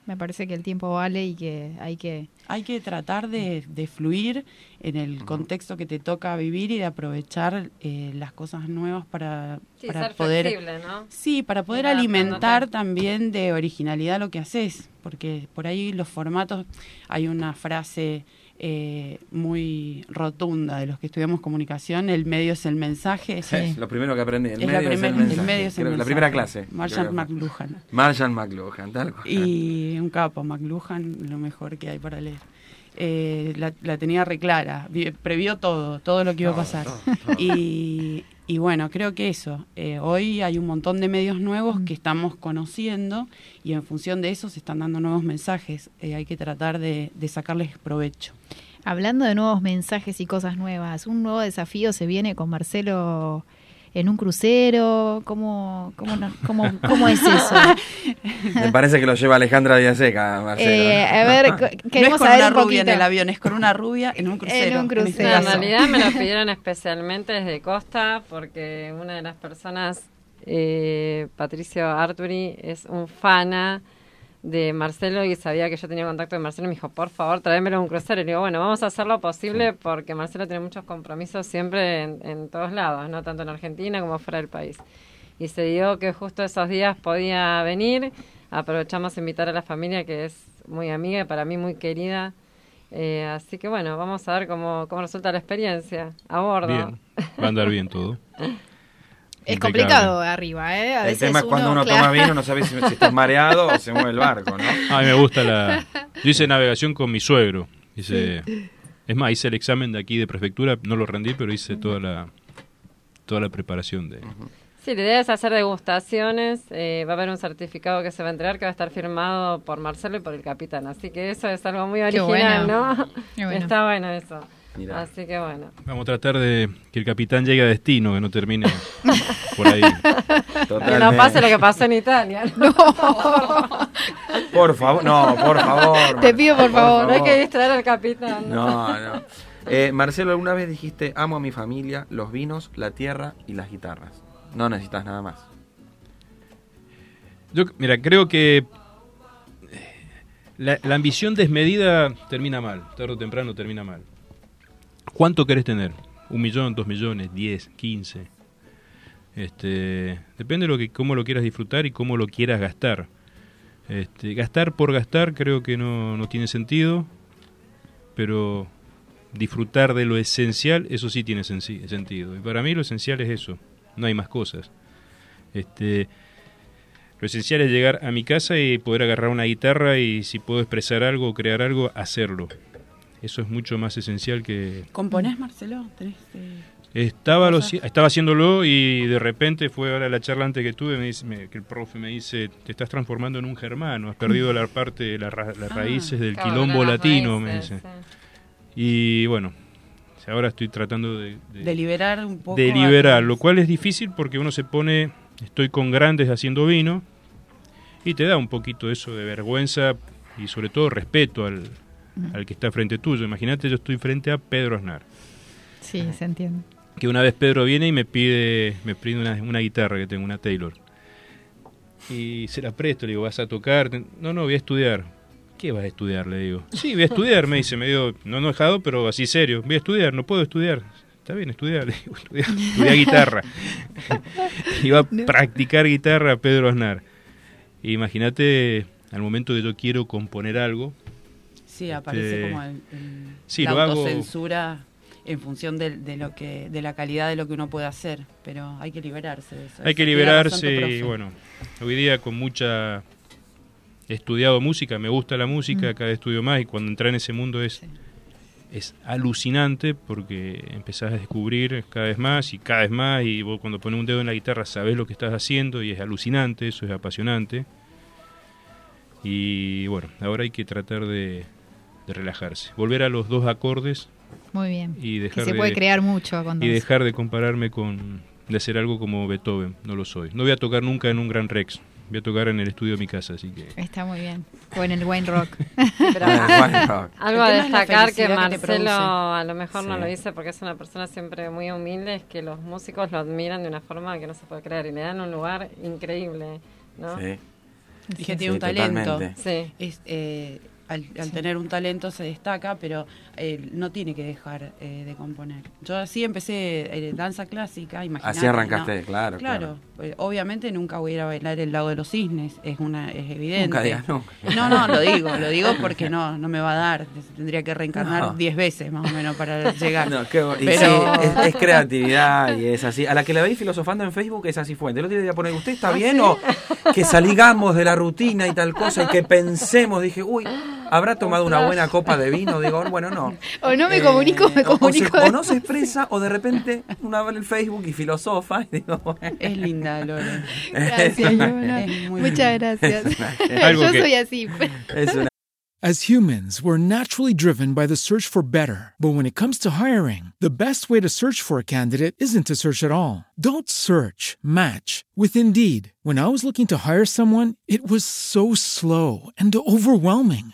Me parece que el tiempo vale y que hay que... Hay que tratar de, de fluir en el contexto que te toca vivir y de aprovechar eh, las cosas nuevas para, Sí, para ser poder flexible, ¿no? sí para poder alimentar también de originalidad lo que haces porque por ahí los formatos hay una frase eh, muy rotunda de los que estudiamos comunicación el medio es el mensaje Es lo primero que aprendí. El Es la medio es el mensaje. el medio es el Creo que La primera clase. Marshall McLuhan. Marshall McLuhan, tal cual. y un capo, McLuhan, lo mejor que hay para leer. Eh, la, la tenía reclara, vi- previó todo, todo lo que iba a pasar. todo, todo. Y, y bueno, creo que eso. eh, hoy hay un montón de medios nuevos que estamos conociendo y en función de eso se están dando nuevos mensajes. Eh, hay que tratar de, de sacarles provecho. Hablando de nuevos mensajes y cosas nuevas, un nuevo desafío se viene con Marcelo en un crucero. ¿Cómo, cómo, no- cómo, cómo es eso? Me parece que lo lleva Alejandra Díaz Seca, Marcelo. Eh, a ver, co- no es queremos con saber una un rubia en poquito. el avión, es con una rubia en un crucero. un en este crucero. En caso. realidad me lo pidieron especialmente desde Costa porque una de las personas, eh, Patricio Arturi, es un fana de Marcelo y sabía que yo tenía contacto con Marcelo y me dijo, por favor, tráemelo un crucero. Y le digo, bueno, vamos a hacer lo posible porque Marcelo tiene muchos compromisos siempre en, en todos lados, no tanto en Argentina como fuera del país. Y se dio que justo esos días podía venir. Aprovechamos a invitar a la familia que es muy amiga y para mí muy querida. Eh, así que bueno, vamos a ver cómo, cómo resulta la experiencia a bordo. Bien, va a andar bien todo. Es complicado arriba, ¿eh? A El veces tema es cuando uno claro. toma vino, no sabes si, si estás mareado o se mueve el barco, ¿no? A mí me gusta la... Yo hice navegación con mi suegro. Hice... Es más, hice el examen de aquí de prefectura, no lo rendí, pero hice toda la toda la preparación de... Sí, la idea es hacer degustaciones. eh, va a haber un certificado que se va a entregar que va a estar firmado por Marcelo y por el capitán. Así que eso es algo muy Qué original, bueno. ¿no? Qué bueno. Está bueno eso. Mirá. Así que bueno. Vamos a tratar de que el capitán llegue a destino, que no termine por ahí. Que no pase lo que pasó en Italia. Por favor, no, por favor. Te pido, por favor. No hay que distraer al capitán. No, no. Eh, Marcelo, alguna vez dijiste, amo a mi familia, los vinos, la tierra y las guitarras. No necesitas nada más. Yo, mira, creo que eh, la, la ambición desmedida termina mal, tarde o temprano termina mal. ¿Cuánto querés tener? ¿Un millón, dos millones, diez, quince? Este, depende de lo que, cómo lo quieras disfrutar y cómo lo quieras gastar. Este, gastar por gastar creo que no, no tiene sentido, pero disfrutar de lo esencial, eso sí tiene sentido. Y para mí lo esencial es eso, no hay más cosas. Este, lo esencial es llegar a mi casa y poder agarrar una guitarra y si puedo expresar algo o crear algo, hacerlo. Eso es mucho más esencial que... ¿Componés, Marcelo? ¿Tenés, eh, Estaba, lo, estaba haciéndolo y de repente fue ahora la charla antes que tuve, me dice, me- que el profe me dice, te estás transformando en un germano, has perdido la parte, la ra- las Ah, raíces del quilombo latino, me dice. sí. Y bueno, ahora estoy tratando de, de- de liberar un poco? de liberar, lo cual es difícil porque uno se pone, estoy con grandes haciendo vino y te da un poquito eso de vergüenza y sobre todo respeto al, al que está frente tuyo. Imagínate, yo estoy frente a Pedro Aznar, Sí, se entiende. que una vez Pedro viene y me pide, me pide una, una guitarra que tengo, una Taylor. Y se la presto, le digo, ¿vas a tocar? No, no, voy a estudiar. ¿Qué vas a estudiar? Le digo. Sí, voy a estudiar, me dice, medio, no enojado, pero así serio. Voy a estudiar, no puedo estudiar. Está bien, estudiar, le digo, estudiar, estudiar guitarra. Iba a practicar guitarra Pedro Aznar. Imagínate, al momento de yo quiero componer algo, Sí, aparece Este, como el, el- sí, la lo hago- autocensura en función de, de lo que de la calidad de lo que uno puede hacer, pero hay que liberarse de eso. Hay que liberarse y bueno, hoy día con mucha... He estudiado música, me gusta la música, Mm. cada estudio más y cuando entré en ese mundo es, es alucinante porque empezás a descubrir cada vez más y cada vez más y vos cuando pones un dedo en la guitarra sabés lo que estás haciendo y es alucinante, eso es apasionante. Y bueno, ahora hay que tratar de, de relajarse, volver a los dos acordes Muy bien. y dejar que se de- puede crear mucho con y dejar de compararme con de hacer algo como Beethoven, no lo soy. No voy a tocar nunca en un Gran Rex, voy a tocar en el estudio de mi casa, así que Está muy bien. O en el Wayne Rock. Pero algo a destacar que Marcelo a lo mejor no lo dice porque es una persona siempre muy humilde, es que los músicos lo admiran de una forma que no se puede creer y le dan un lugar increíble, ¿no? Sí. Y que tiene Sí, un talento. totalmente. Sí. Es, eh, al, al tener un talento se destaca, pero eh, no tiene que dejar eh, de componer. Yo así empecé eh, danza clásica, imagínate. Así arrancaste, ¿no? claro, Claro, eh, obviamente nunca voy a ir a bailar el lago de los cisnes, es una es evidente. Nunca digas nunca. No, no, lo digo, lo digo porque no no me va a dar, tendría que reencarnar 10 veces más o menos para llegar. No, qué Pero- sí, es, es creatividad y es así. A la que la veis filosofando en Facebook es así fuente. El otro día poner, ¿usted está bien o que salgamos de la rutina y tal cosa y que pensemos? Dije, uy, ¿habrá tomado una buena copa de vino? Digo, bueno, no. O no me comunico, me o se- comunico. O, no se expresa o de repente una abre el Facebook y filosofa y digo, bueno. Es linda, Lore. Gracias, muy Muchas linda. gracias. Yo que- soy así. Es una- As humans, we're naturally driven by the search for better. But when it comes to hiring, the best way to search for a candidate isn't to search at all. Don't search, match with Indeed. When I was looking to hire someone, it was so slow and overwhelming.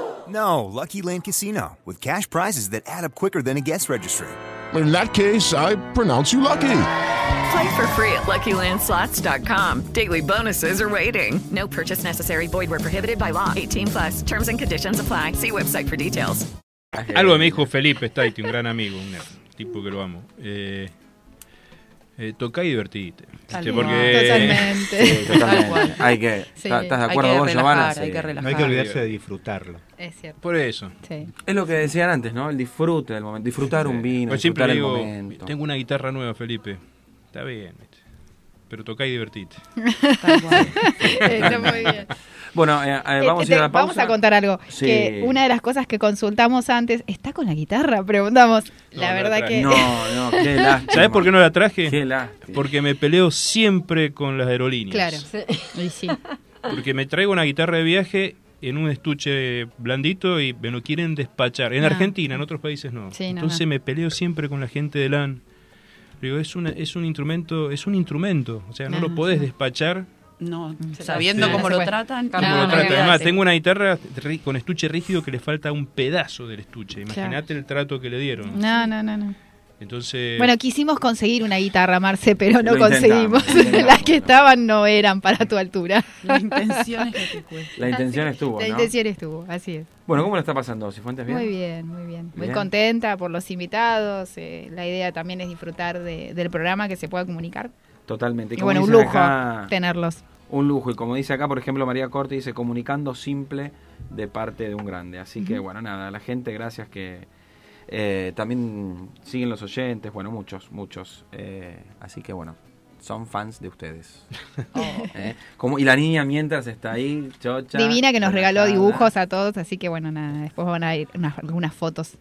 No, Lucky Land Casino, with cash prizes that add up quicker than a guest registry. In that case, I pronounce you lucky. Play for free at LuckyLandSlots.com. Daily bonuses are waiting. No purchase necessary. Void where prohibited by law. 18 plus. Terms and conditions apply. See website for details. Algo me dijo Felipe Staiti, un gran amigo, un tipo que lo amo. Eh, eh, toca y divertite. Porque Totalmente. Sí, totalmente. Hay que, Sí. ¿estás de acuerdo vos, relajar, Giovanna? hay Sí. que No hay que olvidarse de disfrutarlo. Es cierto. Por eso. Sí. Es lo que decían antes, ¿no? El disfrute del momento. Disfrutar un vino, Pues siempre disfrutar el digo, momento. tengo una guitarra nueva, Felipe. Está bien. Pero toca y divertite. Está muy bien. Bueno, eh, eh, vamos Eh, a ir a la te- vamos pausa. a contar algo. Sí. Que una de las cosas que consultamos antes, ¿está con la guitarra? Preguntamos. No, la verdad la que. No, no, qué lástima. ¿Sabes por qué no la traje? Qué lástima. Porque me peleo siempre con las aerolíneas. Claro. Y sí. Porque me traigo una guitarra de viaje en un estuche blandito y me lo quieren despachar. En. Argentina, en otros países no. Sí, no, Entonces no. me peleo siempre con la gente de LAN. Digo, es, una, es un instrumento, es un instrumento. O sea, no, lo podés sí. despachar No, Se sabiendo cómo lo tratan. No, lo no. Además, tengo una guitarra con estuche rígido que le falta un pedazo del estuche. Imagínate el trato que le dieron. No, no, no, no. Entonces, Bueno, quisimos conseguir una guitarra, Marce, pero no conseguimos. intentamos. Las que estaban no eran para tu altura. La intención es que te cueste. La intención estuvo, La ¿no? intención estuvo, así es. Bueno, ¿cómo lo está pasando, Cifuentes? ¿Bien? Muy bien, muy bien. Muy Bien. contenta por los invitados. eh, la idea también es disfrutar de- del programa, que se pueda comunicar. Totalmente. Y bueno, un lujo acá, tenerlos. Un lujo. Y como dice acá, por ejemplo, María Corte dice, comunicando simple de parte de un grande. Así que, bueno, nada, la gente, gracias que eh, también siguen los oyentes, bueno, muchos, muchos. Eh, así que bueno, son fans de ustedes. Oh. Eh, como, y la niña mientras está ahí, chocha. Divina que nos regaló dibujos a todos, así que bueno, nada, después van a ir unas, fotos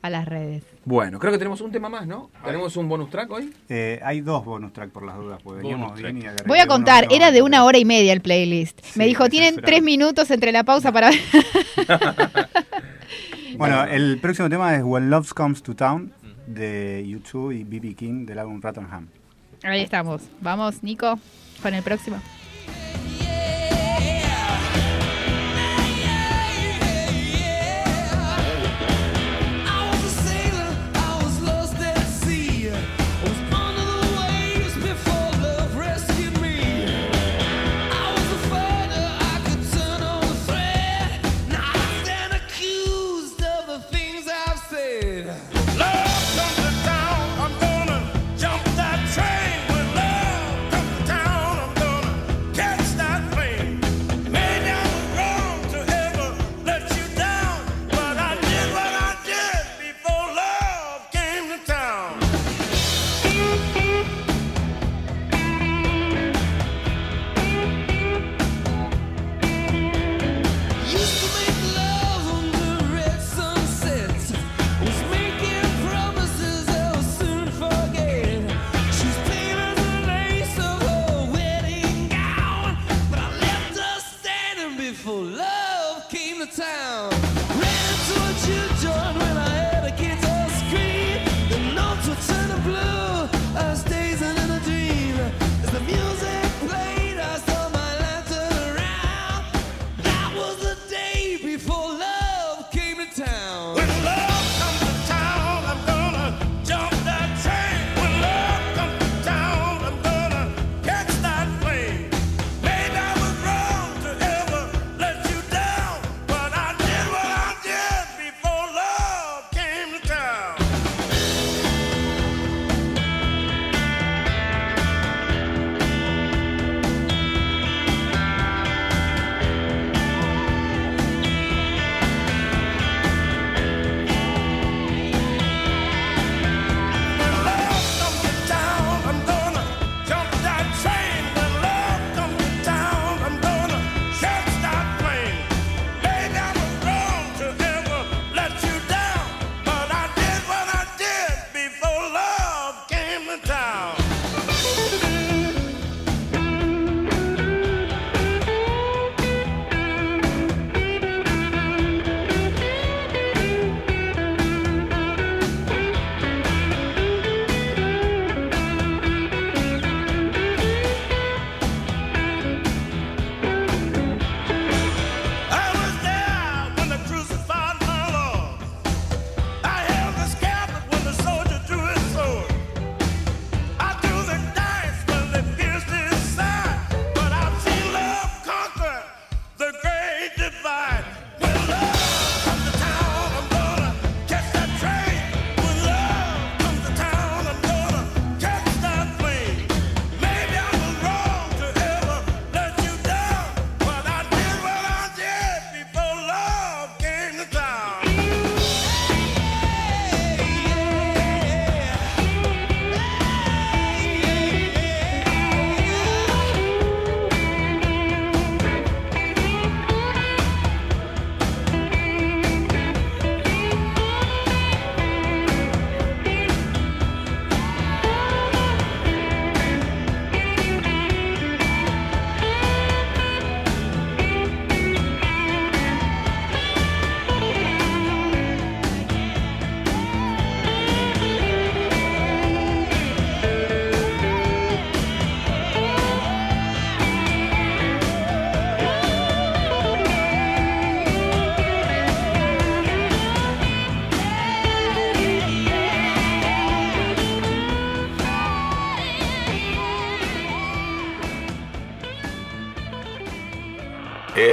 a las redes. Bueno, creo que tenemos un tema más, ¿no? ¿Tenemos un bonus track hoy? Eh, hay dos bonus track por las dudas. Pues. Bien y Voy a contar, era de una hora y media el playlist. Me dijo, tienen tres minutos entre la pausa para... Bueno, el próximo tema es When Love Comes to Town de YouTube y BB King del álbum Rattenham. Ahí estamos. Vamos, Nico, con el próximo.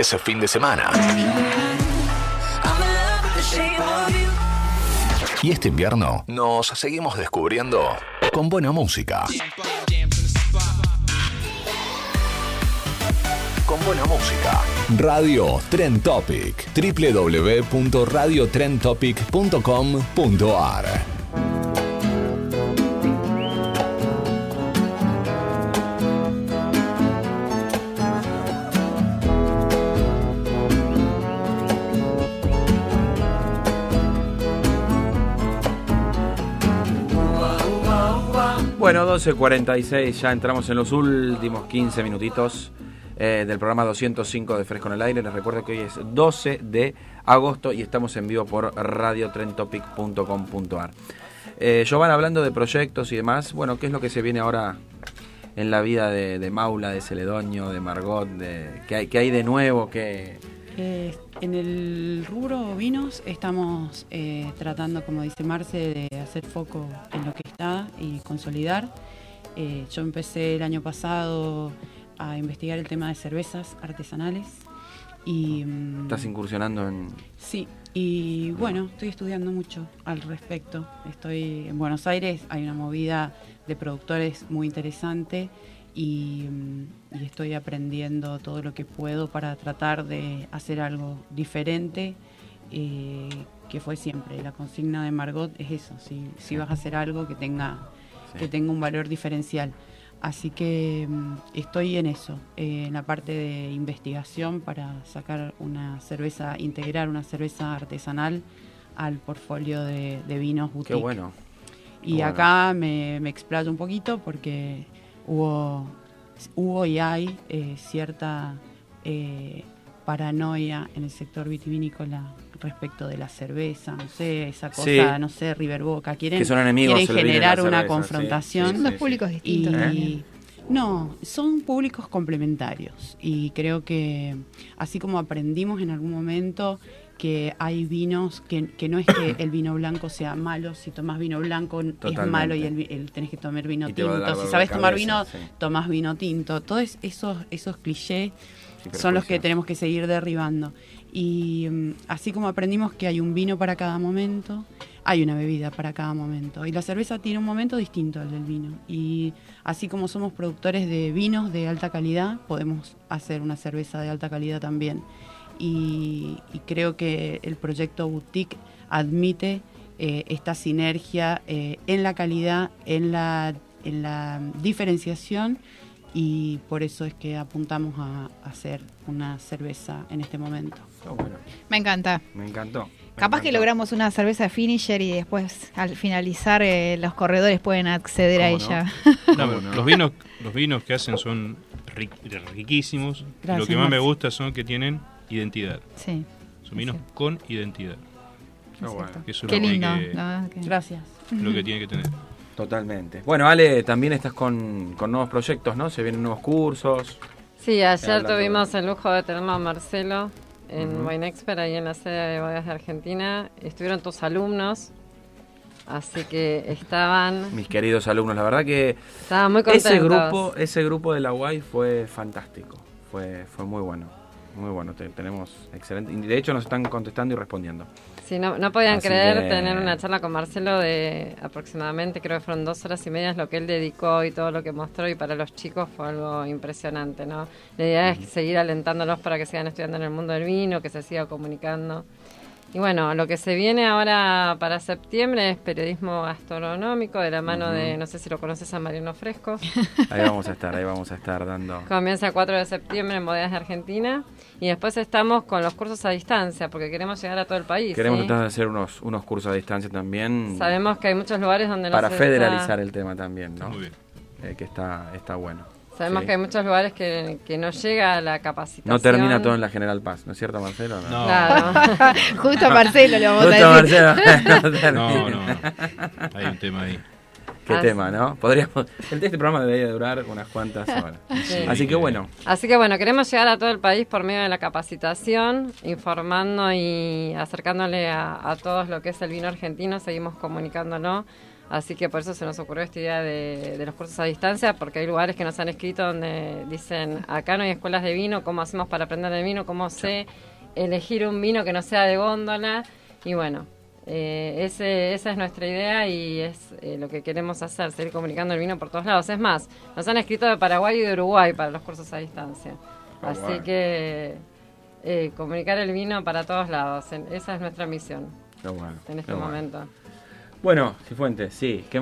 ese fin de semana. Y este invierno nos seguimos descubriendo con buena música. Con buena música. Radio Trend Topic. www.radiotrendtopic.com.ar 12.46, ya entramos en los últimos 15 minutitos eh, del programa 205 de Fresco en el Aire. Les recuerdo que hoy es 12 de agosto y estamos en vivo por radiotrentopic.com.ar. Eh, Giovanna, hablando de proyectos y demás, bueno, ¿qué es lo que se viene ahora en la vida de, de Maula, de Celedonio, de Margot? De, ¿qué, hay, ¿Qué hay de nuevo? ¿Qué, Eh, en el rubro vinos estamos eh, tratando, como dice Marce, de hacer foco en lo que está y consolidar. Eh, yo empecé el año pasado a investigar el tema de cervezas artesanales y mm, estás incursionando en...? Sí, y bueno, estoy estudiando mucho al respecto. Estoy en Buenos Aires, hay una movida de productores muy interesante y, mm, y estoy aprendiendo todo lo que puedo para tratar de hacer algo diferente, eh, que fue siempre. La consigna de Margot es eso, si, si vas a hacer algo que tenga, que tenga un valor diferencial. Así que mm, estoy en eso, eh, en la parte de investigación para sacar una cerveza, integrar una cerveza artesanal al portfolio de, de vinos Qué boutique. bueno. Y Qué bueno. acá me, me explayo un poquito porque hubo, hubo y hay eh, cierta eh, paranoia en el sector vitivinícola respecto de la cerveza, no sé, esa cosa, Sí. no sé, River Boca, quieren, Que son enemigos generar una cerveza, confrontación. sí, Son dos públicos distintos Y- también. no, son públicos complementarios y creo que así como aprendimos en algún momento que hay vinos que, que no es que el vino blanco sea malo, si tomas vino blanco es malo y el, tenés que tomar vino Y tinto, si sabes tomar vino, sí. tomás vino tinto, todos esos, esos clichés Sí, son los que tenemos que seguir derribando. Y mm, así como aprendimos que hay un vino para cada momento, hay una bebida para cada momento. Y la cerveza tiene un momento distinto al del vino. Y así como somos productores de vinos de alta calidad, podemos hacer una cerveza de alta calidad también. Y, y creo que el proyecto Boutique admite eh, esta sinergia eh, en la calidad, en la, en la diferenciación y por eso es que apuntamos a, a hacer una cerveza en este momento. Me encanta. Me encantó. me Capaz que logramos una cerveza finisher y después al finalizar eh, los corredores pueden acceder a ella. No, pero Los vinos, los vinos que hacen son ri- riquísimos. Gracias, lo que más me gusta son que tienen identidad. Sí. Son vinos con identidad. Que eso es Qué lo que hay lindo. que- Gracias. lo que tiene que tener. Totalmente. Bueno, Ale, también estás con, con nuevos proyectos, ¿no? Se vienen nuevos cursos. Sí, ayer de- tuvimos el lujo de tenerlo a Marcelo en. Wine Expert, ahí en la sede de Bodegas de Argentina. Estuvieron tus alumnos, así que estaban, Mis queridos alumnos, la verdad que estaban muy contentos. ese grupo, ese grupo de la UAI fue fantástico. Fue, fue muy bueno. Muy bueno. Te- tenemos excelente. De hecho, nos están contestando y respondiendo. Sí, no, no podían Así creer que- tener una charla con Marcelo de aproximadamente, creo que fueron dos horas y media, lo que él dedicó y todo lo que mostró, y para los chicos fue algo impresionante, ¿no? La idea es seguir alentándolos para que sigan estudiando en el mundo del vino, que se siga comunicando. Y bueno, lo que se viene ahora para septiembre es periodismo gastronómico de la mano de, no sé si lo conoces a Mariano Fresco. Ahí vamos a estar, ahí vamos a estar dando. Comienza el 4 de septiembre en Bodegas de Argentina. Y después estamos con los cursos a distancia, porque queremos llegar a todo el país. Queremos ¿sí? tratar de hacer unos, unos cursos a distancia también. Sabemos que hay muchos lugares donde no para se federalizar está- el tema también, ¿no? Muy bien. Eh, que está, está bueno. Sabemos Sí. que hay muchos lugares que, que no llega la capacitación. No termina todo en la General Paz, ¿no es cierto, Marcelo? No. Claro. Justo a Marcelo le vamos Justo a a decir. Marcelo. No, termina. no, no. Hay un tema ahí. Qué Ah, tema, ¿no? Podríamos. el- Este programa debería durar unas cuantas horas. Sí. Así que bueno. Así que bueno, queremos llegar a todo el país por medio de la capacitación, informando y acercándole a, a todos lo que es el vino argentino, seguimos comunicándolo. Así que por eso se nos ocurrió esta idea de, de los cursos a distancia, porque hay lugares que nos han escrito donde dicen, acá no hay escuelas de vino, ¿cómo hacemos para aprender de vino? ¿Cómo sé elegir un vino que no sea de góndola? Y bueno, eh, ese, esa es nuestra idea y es eh, lo que queremos hacer, seguir comunicando el vino por todos lados. Es más, nos han escrito de Paraguay y de Uruguay para los cursos a distancia. Ah, Así que eh, comunicar el vino para todos lados, esa es nuestra misión en este momento. Bueno, Cifuentes, sí. ¿qué-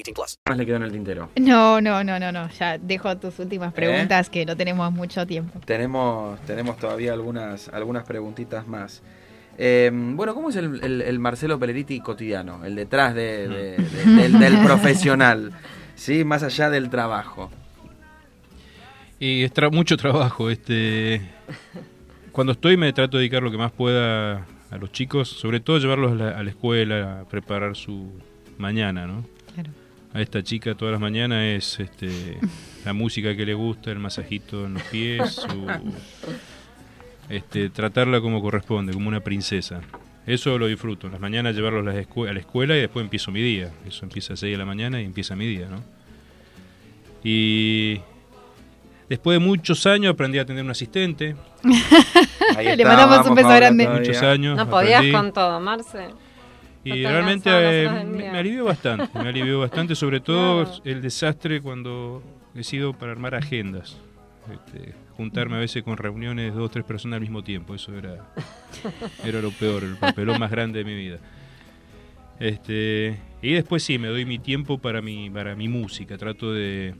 18 plus. más le quedó en el tintero? No, no, no, no, no. Ya dejo tus últimas preguntas que no tenemos mucho tiempo. Tenemos, tenemos todavía algunas, algunas preguntitas más. Eh, bueno, ¿cómo es el, el- el Marcelo Peleriti cotidiano? El detrás de- de- de- del, del profesional, ¿sí? Más allá del trabajo. Y es tra- mucho trabajo. Este, cuando estoy me trato de dedicar lo que más pueda a los chicos, sobre todo llevarlos a la, a la escuela, a preparar su mañana, ¿no? A esta chica todas las mañanas es este, la música que le gusta, el masajito en los pies, su- este, tratarla como corresponde, como una princesa. Eso lo disfruto. En las mañanas llevarlos a la, escue- a la escuela y después empiezo mi día. Eso empieza a 6 de la mañana y empieza mi día, ¿no? Y después de muchos años aprendí a tener un asistente. Ahí Le mandamos vamos, un beso grande. todavía. Muchos años. No podías aprendí. con todo, Marce. Y realmente eh, me, alivió bastante, me alivió bastante, sobre todo Claro. el desastre cuando he sido para armar agendas. Este, juntarme a veces con reuniones de dos o tres personas al mismo tiempo, eso era, era lo peor, el papelón más grande de mi vida. Este, y después sí, me doy mi tiempo para mi, para mi música, trato de...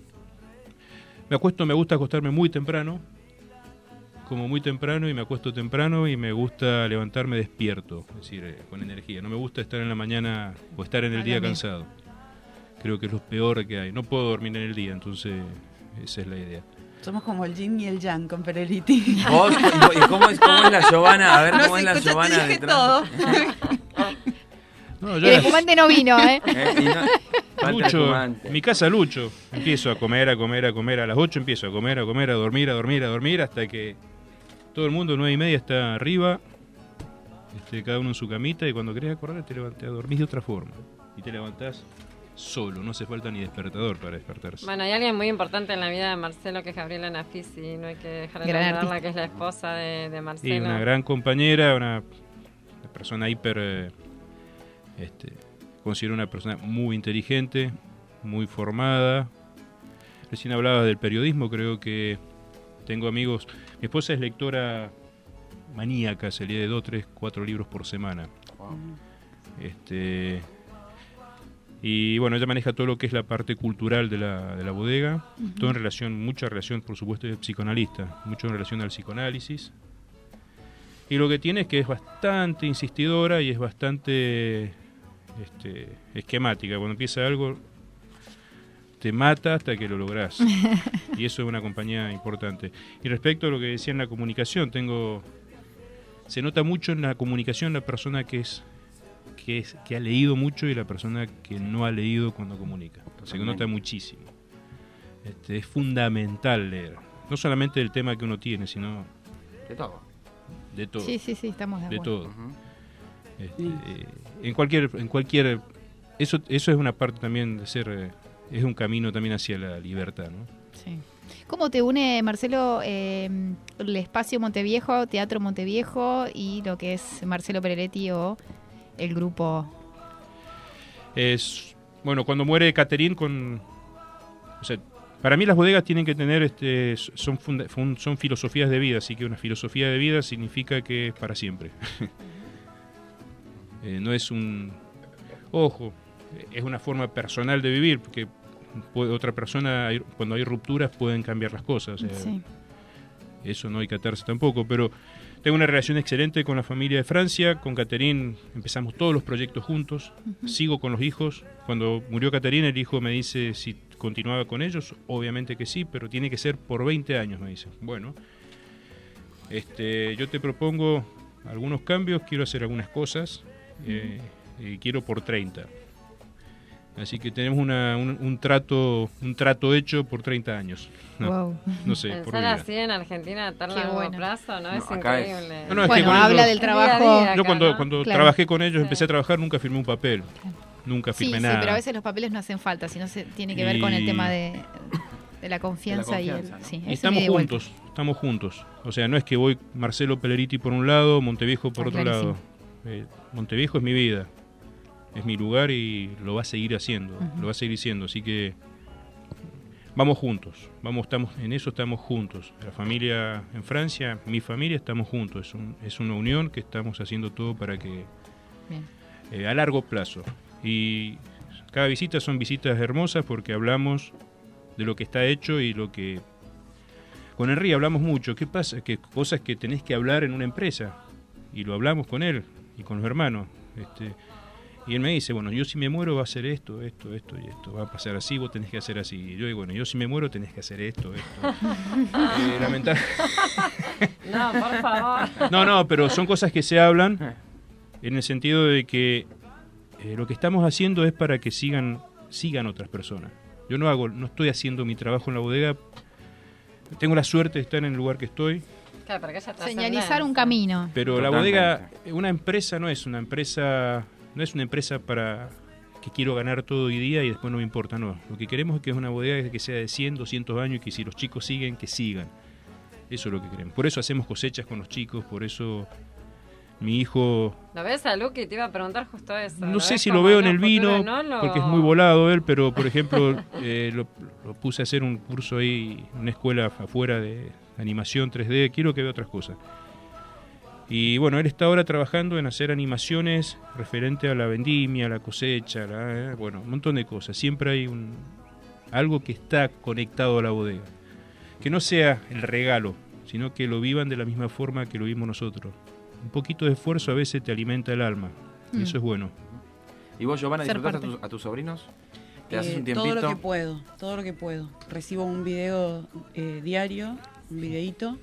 Me acuesto, me gusta acostarme muy temprano, como muy temprano y me acuesto temprano y me gusta levantarme despierto, es decir, eh, con energía. No me gusta estar en la mañana o estar en el día cansado. Creo que es lo peor que hay. No puedo dormir en el día, entonces esa es la idea. Somos como el yin y el yang con Pereliti. ¿Vos? ¿Y cómo es, cómo es la Giovanna? A ver, No ¿cómo es la Giovanna dije detrás? todo. No, El espumante no vino, ¿eh? Eh, y no- Lucho, mi casa lucho. Empiezo a comer, a comer, a comer. A las 8 empiezo a comer, a comer, a dormir, a dormir, a dormir, hasta que todo el mundo, nueve y media, está arriba. Este, cada uno en su camita. Y cuando querés acordar, te levantás, dormís de otra forma. Y te levantás solo. No hace falta ni despertador para despertarse. Bueno, hay alguien muy importante en la vida de Marcelo que es Gabriela Nafisi. No hay que dejar de nombrarla, que es la esposa de, de Y Marcelo. una gran compañera, una, persona hiper. eh, este, considero una persona muy inteligente, muy formada. Recién hablaba del periodismo, creo que tengo amigos. Mi esposa es lectora maníaca, se lee de dos, tres, cuatro libros por semana. Este. Y bueno, ella maneja todo lo que es la parte cultural de la, de la bodega, todo en relación, mucha relación, por supuesto, de psicoanalista, mucho en relación al psicoanálisis. Y lo que tiene es que es bastante insistidora y es bastante este, esquemática. Cuando empieza algo, te mata hasta que lo lográs. y eso es una compañía importante. Y respecto a lo que decía en la comunicación, tengo se nota mucho en la comunicación la persona que es que es que ha leído mucho y la persona que no ha leído cuando comunica. Se nota muchísimo. Este, es fundamental leer, no solamente del tema que uno tiene, sino De todo. de todo. Sí, sí, sí, estamos de de acuerdo. todo. Este, eh, en cualquier en cualquier eso eso es una parte también de ser eh, es un camino también hacia la libertad, ¿no? Sí. ¿Cómo te une, Marcelo, eh, el espacio Monteviejo, Teatro Monteviejo y lo que es Marcelo Peretti o el grupo? Es bueno, cuando muere Caterín con o sea, para mí las bodegas tienen que tener este son funda- fun- son filosofías de vida, así que una filosofía de vida significa que es para siempre. Eh, no es un ojo, es una forma personal de vivir porque puede- otra persona cuando hay rupturas pueden cambiar las cosas. Sí. eso no hay que atarse tampoco, pero tengo una relación excelente con la familia de Francia, con Caterín empezamos todos los proyectos juntos, sigo con los hijos, cuando murió Caterín el hijo me dice si continuaba con ellos, obviamente que sí, pero tiene que ser por 20 años, me dice. Bueno, este, yo te propongo algunos cambios, quiero hacer algunas cosas, eh, y quiero por 30. Así que tenemos una- un, un trato un trato hecho por 30 años. No, Wow. no sé, por Pensar así en Argentina a tan Qué largo bueno. plazo, ¿no? es acá es- increíble. No, no, es que Bueno, habla ellos- del trabajo. Yo cuando, ¿no? cuando Claro. trabajé con ellos, empecé a trabajar, nunca firmé un papel. nunca Sí, firmé sí, nada. pero a veces los papeles no hacen falta, sino se tiene que ver con el tema de, de la confianza, y el. confianza, ¿no? Sí, Y es un estamos vuelta. juntos, estamos juntos. O sea, no es que voy Marcelo Peleriti por un lado, Monteviejo por otro clarísimo. lado. Eh, Monteviejo es mi vida, es mi lugar y lo va a seguir haciendo, lo va a seguir siendo. Así que vamos juntos, vamos, estamos en eso estamos juntos. La familia en Francia, mi familia estamos juntos. Es, un- es una unión que estamos haciendo todo para que eh, a largo plazo. Y cada visita son visitas hermosas porque hablamos de lo que está hecho y lo que... Con Henry hablamos mucho. ¿Qué pasa? Que cosas que tenés que hablar en una empresa. Y lo hablamos con él y con los hermanos. Este, y él me dice, bueno, yo si me muero va a hacer esto, esto, esto y esto. Va a pasar así, vos tenés que hacer así. Y yo digo, bueno, yo si me muero tenés que hacer esto, esto. Eh, lamentar- No, por favor. no, no, pero son cosas que se hablan en el sentido de que eh, lo que estamos haciendo es para que sigan sigan otras personas. Yo no hago, no estoy haciendo mi trabajo en la bodega. Tengo la suerte de estar en el lugar que estoy, Claro, para que Señalizar un camino. pero la bodega, eh, una empresa no es una empresa, no es una empresa para que quiero ganar todo hoy día y después no me importa, no. Lo que queremos es que es una bodega que sea de 100, 200 años y que si los chicos siguen, que sigan. Eso es lo que queremos. Por eso hacemos cosechas con los chicos, por eso mi hijo ¿Lo ves a Luke? Te iba a preguntar justo eso. no sé si lo veo en el vino, porque es muy volado él, pero por ejemplo eh, lo, lo puse a hacer un curso ahí, una escuela afuera de animación 3D, quiero que vea otras cosas. Y bueno, él está ahora trabajando en hacer animaciones referente a la vendimia, a la cosecha, la- eh, bueno, un montón de cosas. Siempre hay un algo que está conectado a la bodega. Que no sea el regalo, sino que lo vivan de la misma forma que lo vimos nosotros. Un poquito de esfuerzo a veces te alimenta el alma. Y Mm. eso es bueno. ¿Y vos, Giovanna, disfrutás a, tus- a tus sobrinos? ¿Te haces Eh, un tiempito? todo lo que puedo, todo lo que puedo. Recibo un video eh, diario, un videíto,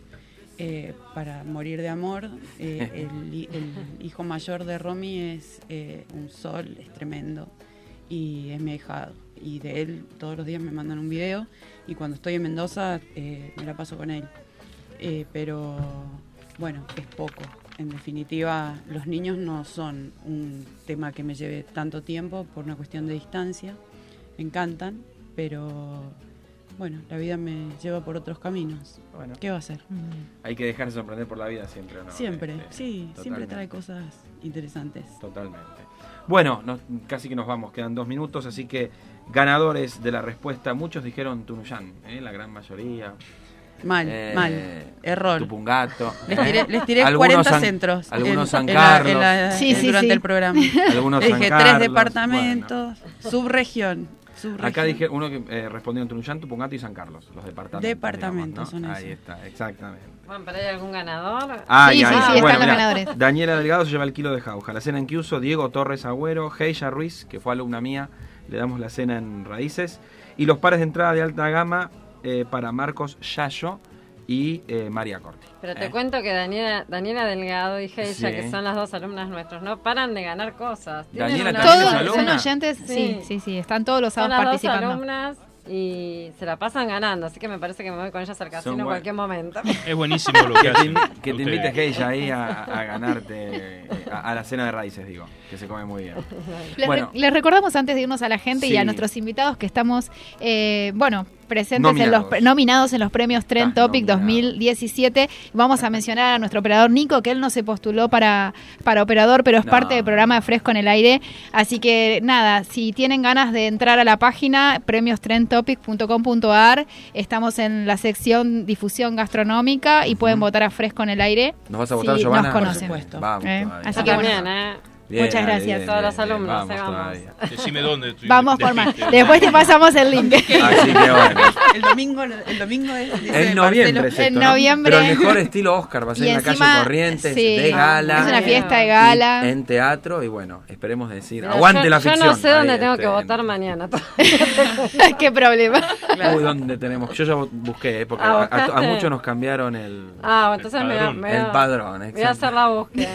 eh, para morir de amor. Eh, el, el hijo mayor de Romy es eh, un sol, es tremendo, y es mi ahijado. Y de él todos los días me mandan un video, y cuando estoy en Mendoza eh, me la paso con él. Eh, pero bueno, es poco. En definitiva, los niños no son un tema que me lleve tanto tiempo por una cuestión de distancia. Me encantan, pero bueno, la vida me lleva por otros caminos. Bueno. ¿Qué va a hacer? Hay que dejarse sorprender por la vida siempre, ¿o ¿no? Siempre, Este, sí, siempre trae cosas interesantes. Totalmente. Bueno, nos- casi que nos vamos, quedan dos minutos, así que ganadores de la respuesta, muchos dijeron Tunuyán, ¿eh? la gran mayoría. Mal, Eh, mal. Error. Tupungato. Les ¿eh? tiré, les tiré Algunos 40 San- centros. Algunos en- San en la- Carlos. en la- Sí, en- sí, durante sí. el programa. Algunos Les San dije Carlos, tres departamentos, subregión. Acá dije uno que eh, respondió en Tunuyán, Tupungato y San Carlos, los departamentos. Departamentos digamos, ¿no? son Ahí esos. está, exactamente. Bueno, pero ¿hay algún ganador? Ay, Sí, ay, sí, ay. sí, Bueno, están los mirá, ganadores. Daniela Delgado se lleva el kilo de jauja. La cena en Quiuso, Diego Torres Agüero, Heija Ruiz, que fue alumna mía, le damos la cena en Raíces. Y los pares de entrada de alta gama eh, para Marcos Yayo y eh, María Corti. Pero te ¿eh? cuento que Daniela, Daniela Delgado y Geisha, Sí. que son las dos alumnas nuestras, no paran de ganar cosas. Tienen Daniela una- Todos son oyentes, sí, sí, sí, están todos los Son sábados las dos participando. alumnas y se la pasan ganando, así que me parece que me voy con ellas al casino en cualquier momento. Es buenísimo lo que hacen. que te invite Heija ahí a, a ganarte eh, a, a la cena de Raíces, digo, que se come muy bien. Les, Bueno, re- les recordamos antes de irnos a la gente y a nuestros invitados que estamos, eh, bueno, presentes en Nominados. los pre- nominados en los premios Trend Estás Topic 2017. Vamos a mencionar a nuestro operador Nico, que él no se postuló para, para operador, pero es No. parte del programa de Fresco en el Aire. Así que nada, si tienen ganas de entrar a la página premiostrendtopic.com.ar, estamos en la sección difusión gastronómica y pueden votar a Fresco en el Aire. ¿nos vas a votar, si Giovanna? nos conocen. Por supuesto. Vamos Eh, así que bueno. ¿Eh? Bien, Muchas gracias. bien, Todos los bien, alumnos, vamos ahí vamos. Decime dónde. tú- Vamos por más. Después te pasamos el link. Así que bueno. El domingo, el domingo es, dice En noviembre, es esto, En ¿no? noviembre. Pero el mejor estilo Oscar va a ser Y en la encima, calle Corrientes, sí, de gala. es una fiesta de y gala. En teatro, y bueno, esperemos decir. Mira, Aguante yo, la yo ficción. no sé dónde Ahí, tengo este, que votar mañana. Qué problema. Uy, ¿dónde tenemos? Yo ya busqué, eh, porque Ah, a- a, a, muchos nos cambiaron el, Ah, entonces me, padrón. me- el padrón. voy a hacer la búsqueda.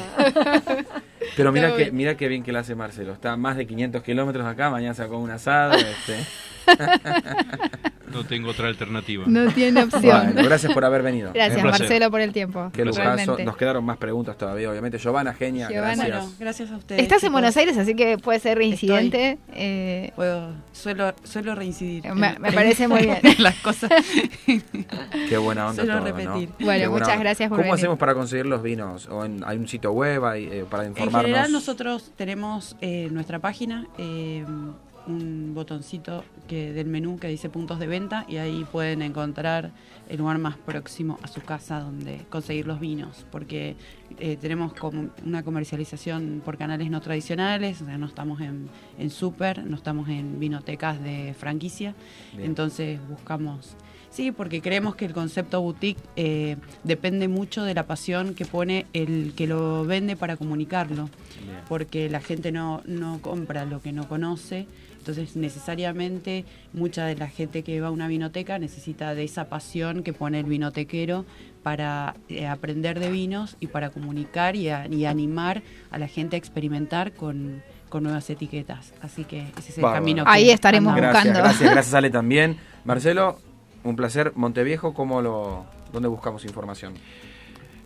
Pero mira que, bien. mira qué bien que la hace Marcelo. Está a más de 500 kilómetros acá, mañana sacó un asado. Este. No tengo otra alternativa. No tiene opción. Bueno, gracias por haber venido. Gracias. Marcelo, por el tiempo. Qué lujazo. Realmente. Nos quedaron más preguntas todavía, obviamente. Giovanna, genia, Giovanna. gracias. Bueno, gracias a ustedes. Estás en. Buenos Aires, así que puede ser reincidente. Eh, Puedo, suelo, suelo reincidir. Me- en- me parece muy bien. en las cosas. Qué buena onda Suelo todo, ¿no? repetir. Bueno, muchas onda. gracias por ¿Cómo venir. hacemos para conseguir los vinos? ¿O en- ¿Hay un sitio web hay, eh, para En informarnos? general nosotros tenemos eh, nuestra página, eh, un botoncito que del menú que dice puntos de venta y ahí pueden encontrar el lugar más próximo a su casa donde conseguir los vinos, porque eh, tenemos como una comercialización por canales no tradicionales, o sea, no estamos en, en super, no estamos en vinotecas de franquicia, Bien. entonces buscamos... Sí, porque creemos que el concepto boutique eh, depende mucho de la pasión que pone el que lo vende para comunicarlo Bien. porque la gente no, no compra lo que no conoce, entonces necesariamente mucha de la gente que va a una vinoteca necesita de esa pasión que pone el vinotequero para eh, aprender de vinos y para comunicar y, a- y animar a la gente a experimentar con, con nuevas etiquetas. Así que ese es el Bárbaro. camino que Ahí estaremos andamos. Gracias, buscando. gracias, gracias Ale también. Marcelo, un placer. Monteviejo, ¿cómo lo, ¿dónde buscamos información?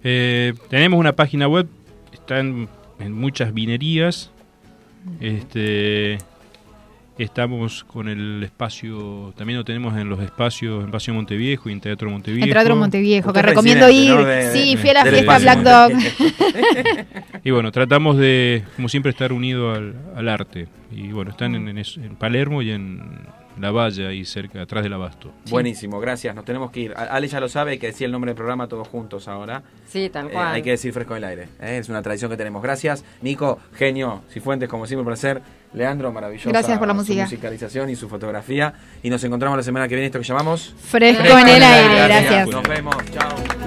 Eh, tenemos una página web, está en, en muchas vinerías. Este, estamos con el espacio, también lo tenemos en los espacios en Paseo Monteviejo y en Teatro Monteviejo. En Teatro Monteviejo, que recomiendo ir. reincidente, ¿no? De- sí, de- fui a la fiesta Black Dog. Y bueno, tratamos de, como siempre, estar unido al, al arte. Y bueno, están en, en en Palermo y en La Valla, ahí cerca, atrás del Abasto. Buenísimo, gracias. Nos tenemos que ir. Ale ya lo sabe, hay que decir el nombre del programa todos juntos ahora. Sí, tal Eh, cual. hay que decir fresco en el aire. ¿eh? Es una tradición que tenemos. Gracias, Nico, genio, Cifuentes, como siempre, un placer. Leandro, maravilloso. Gracias por la música. Su musicalización y su fotografía. Y nos encontramos la semana que viene, esto que llamamos. Fresco en el aire, gracias. Nos vemos, chao.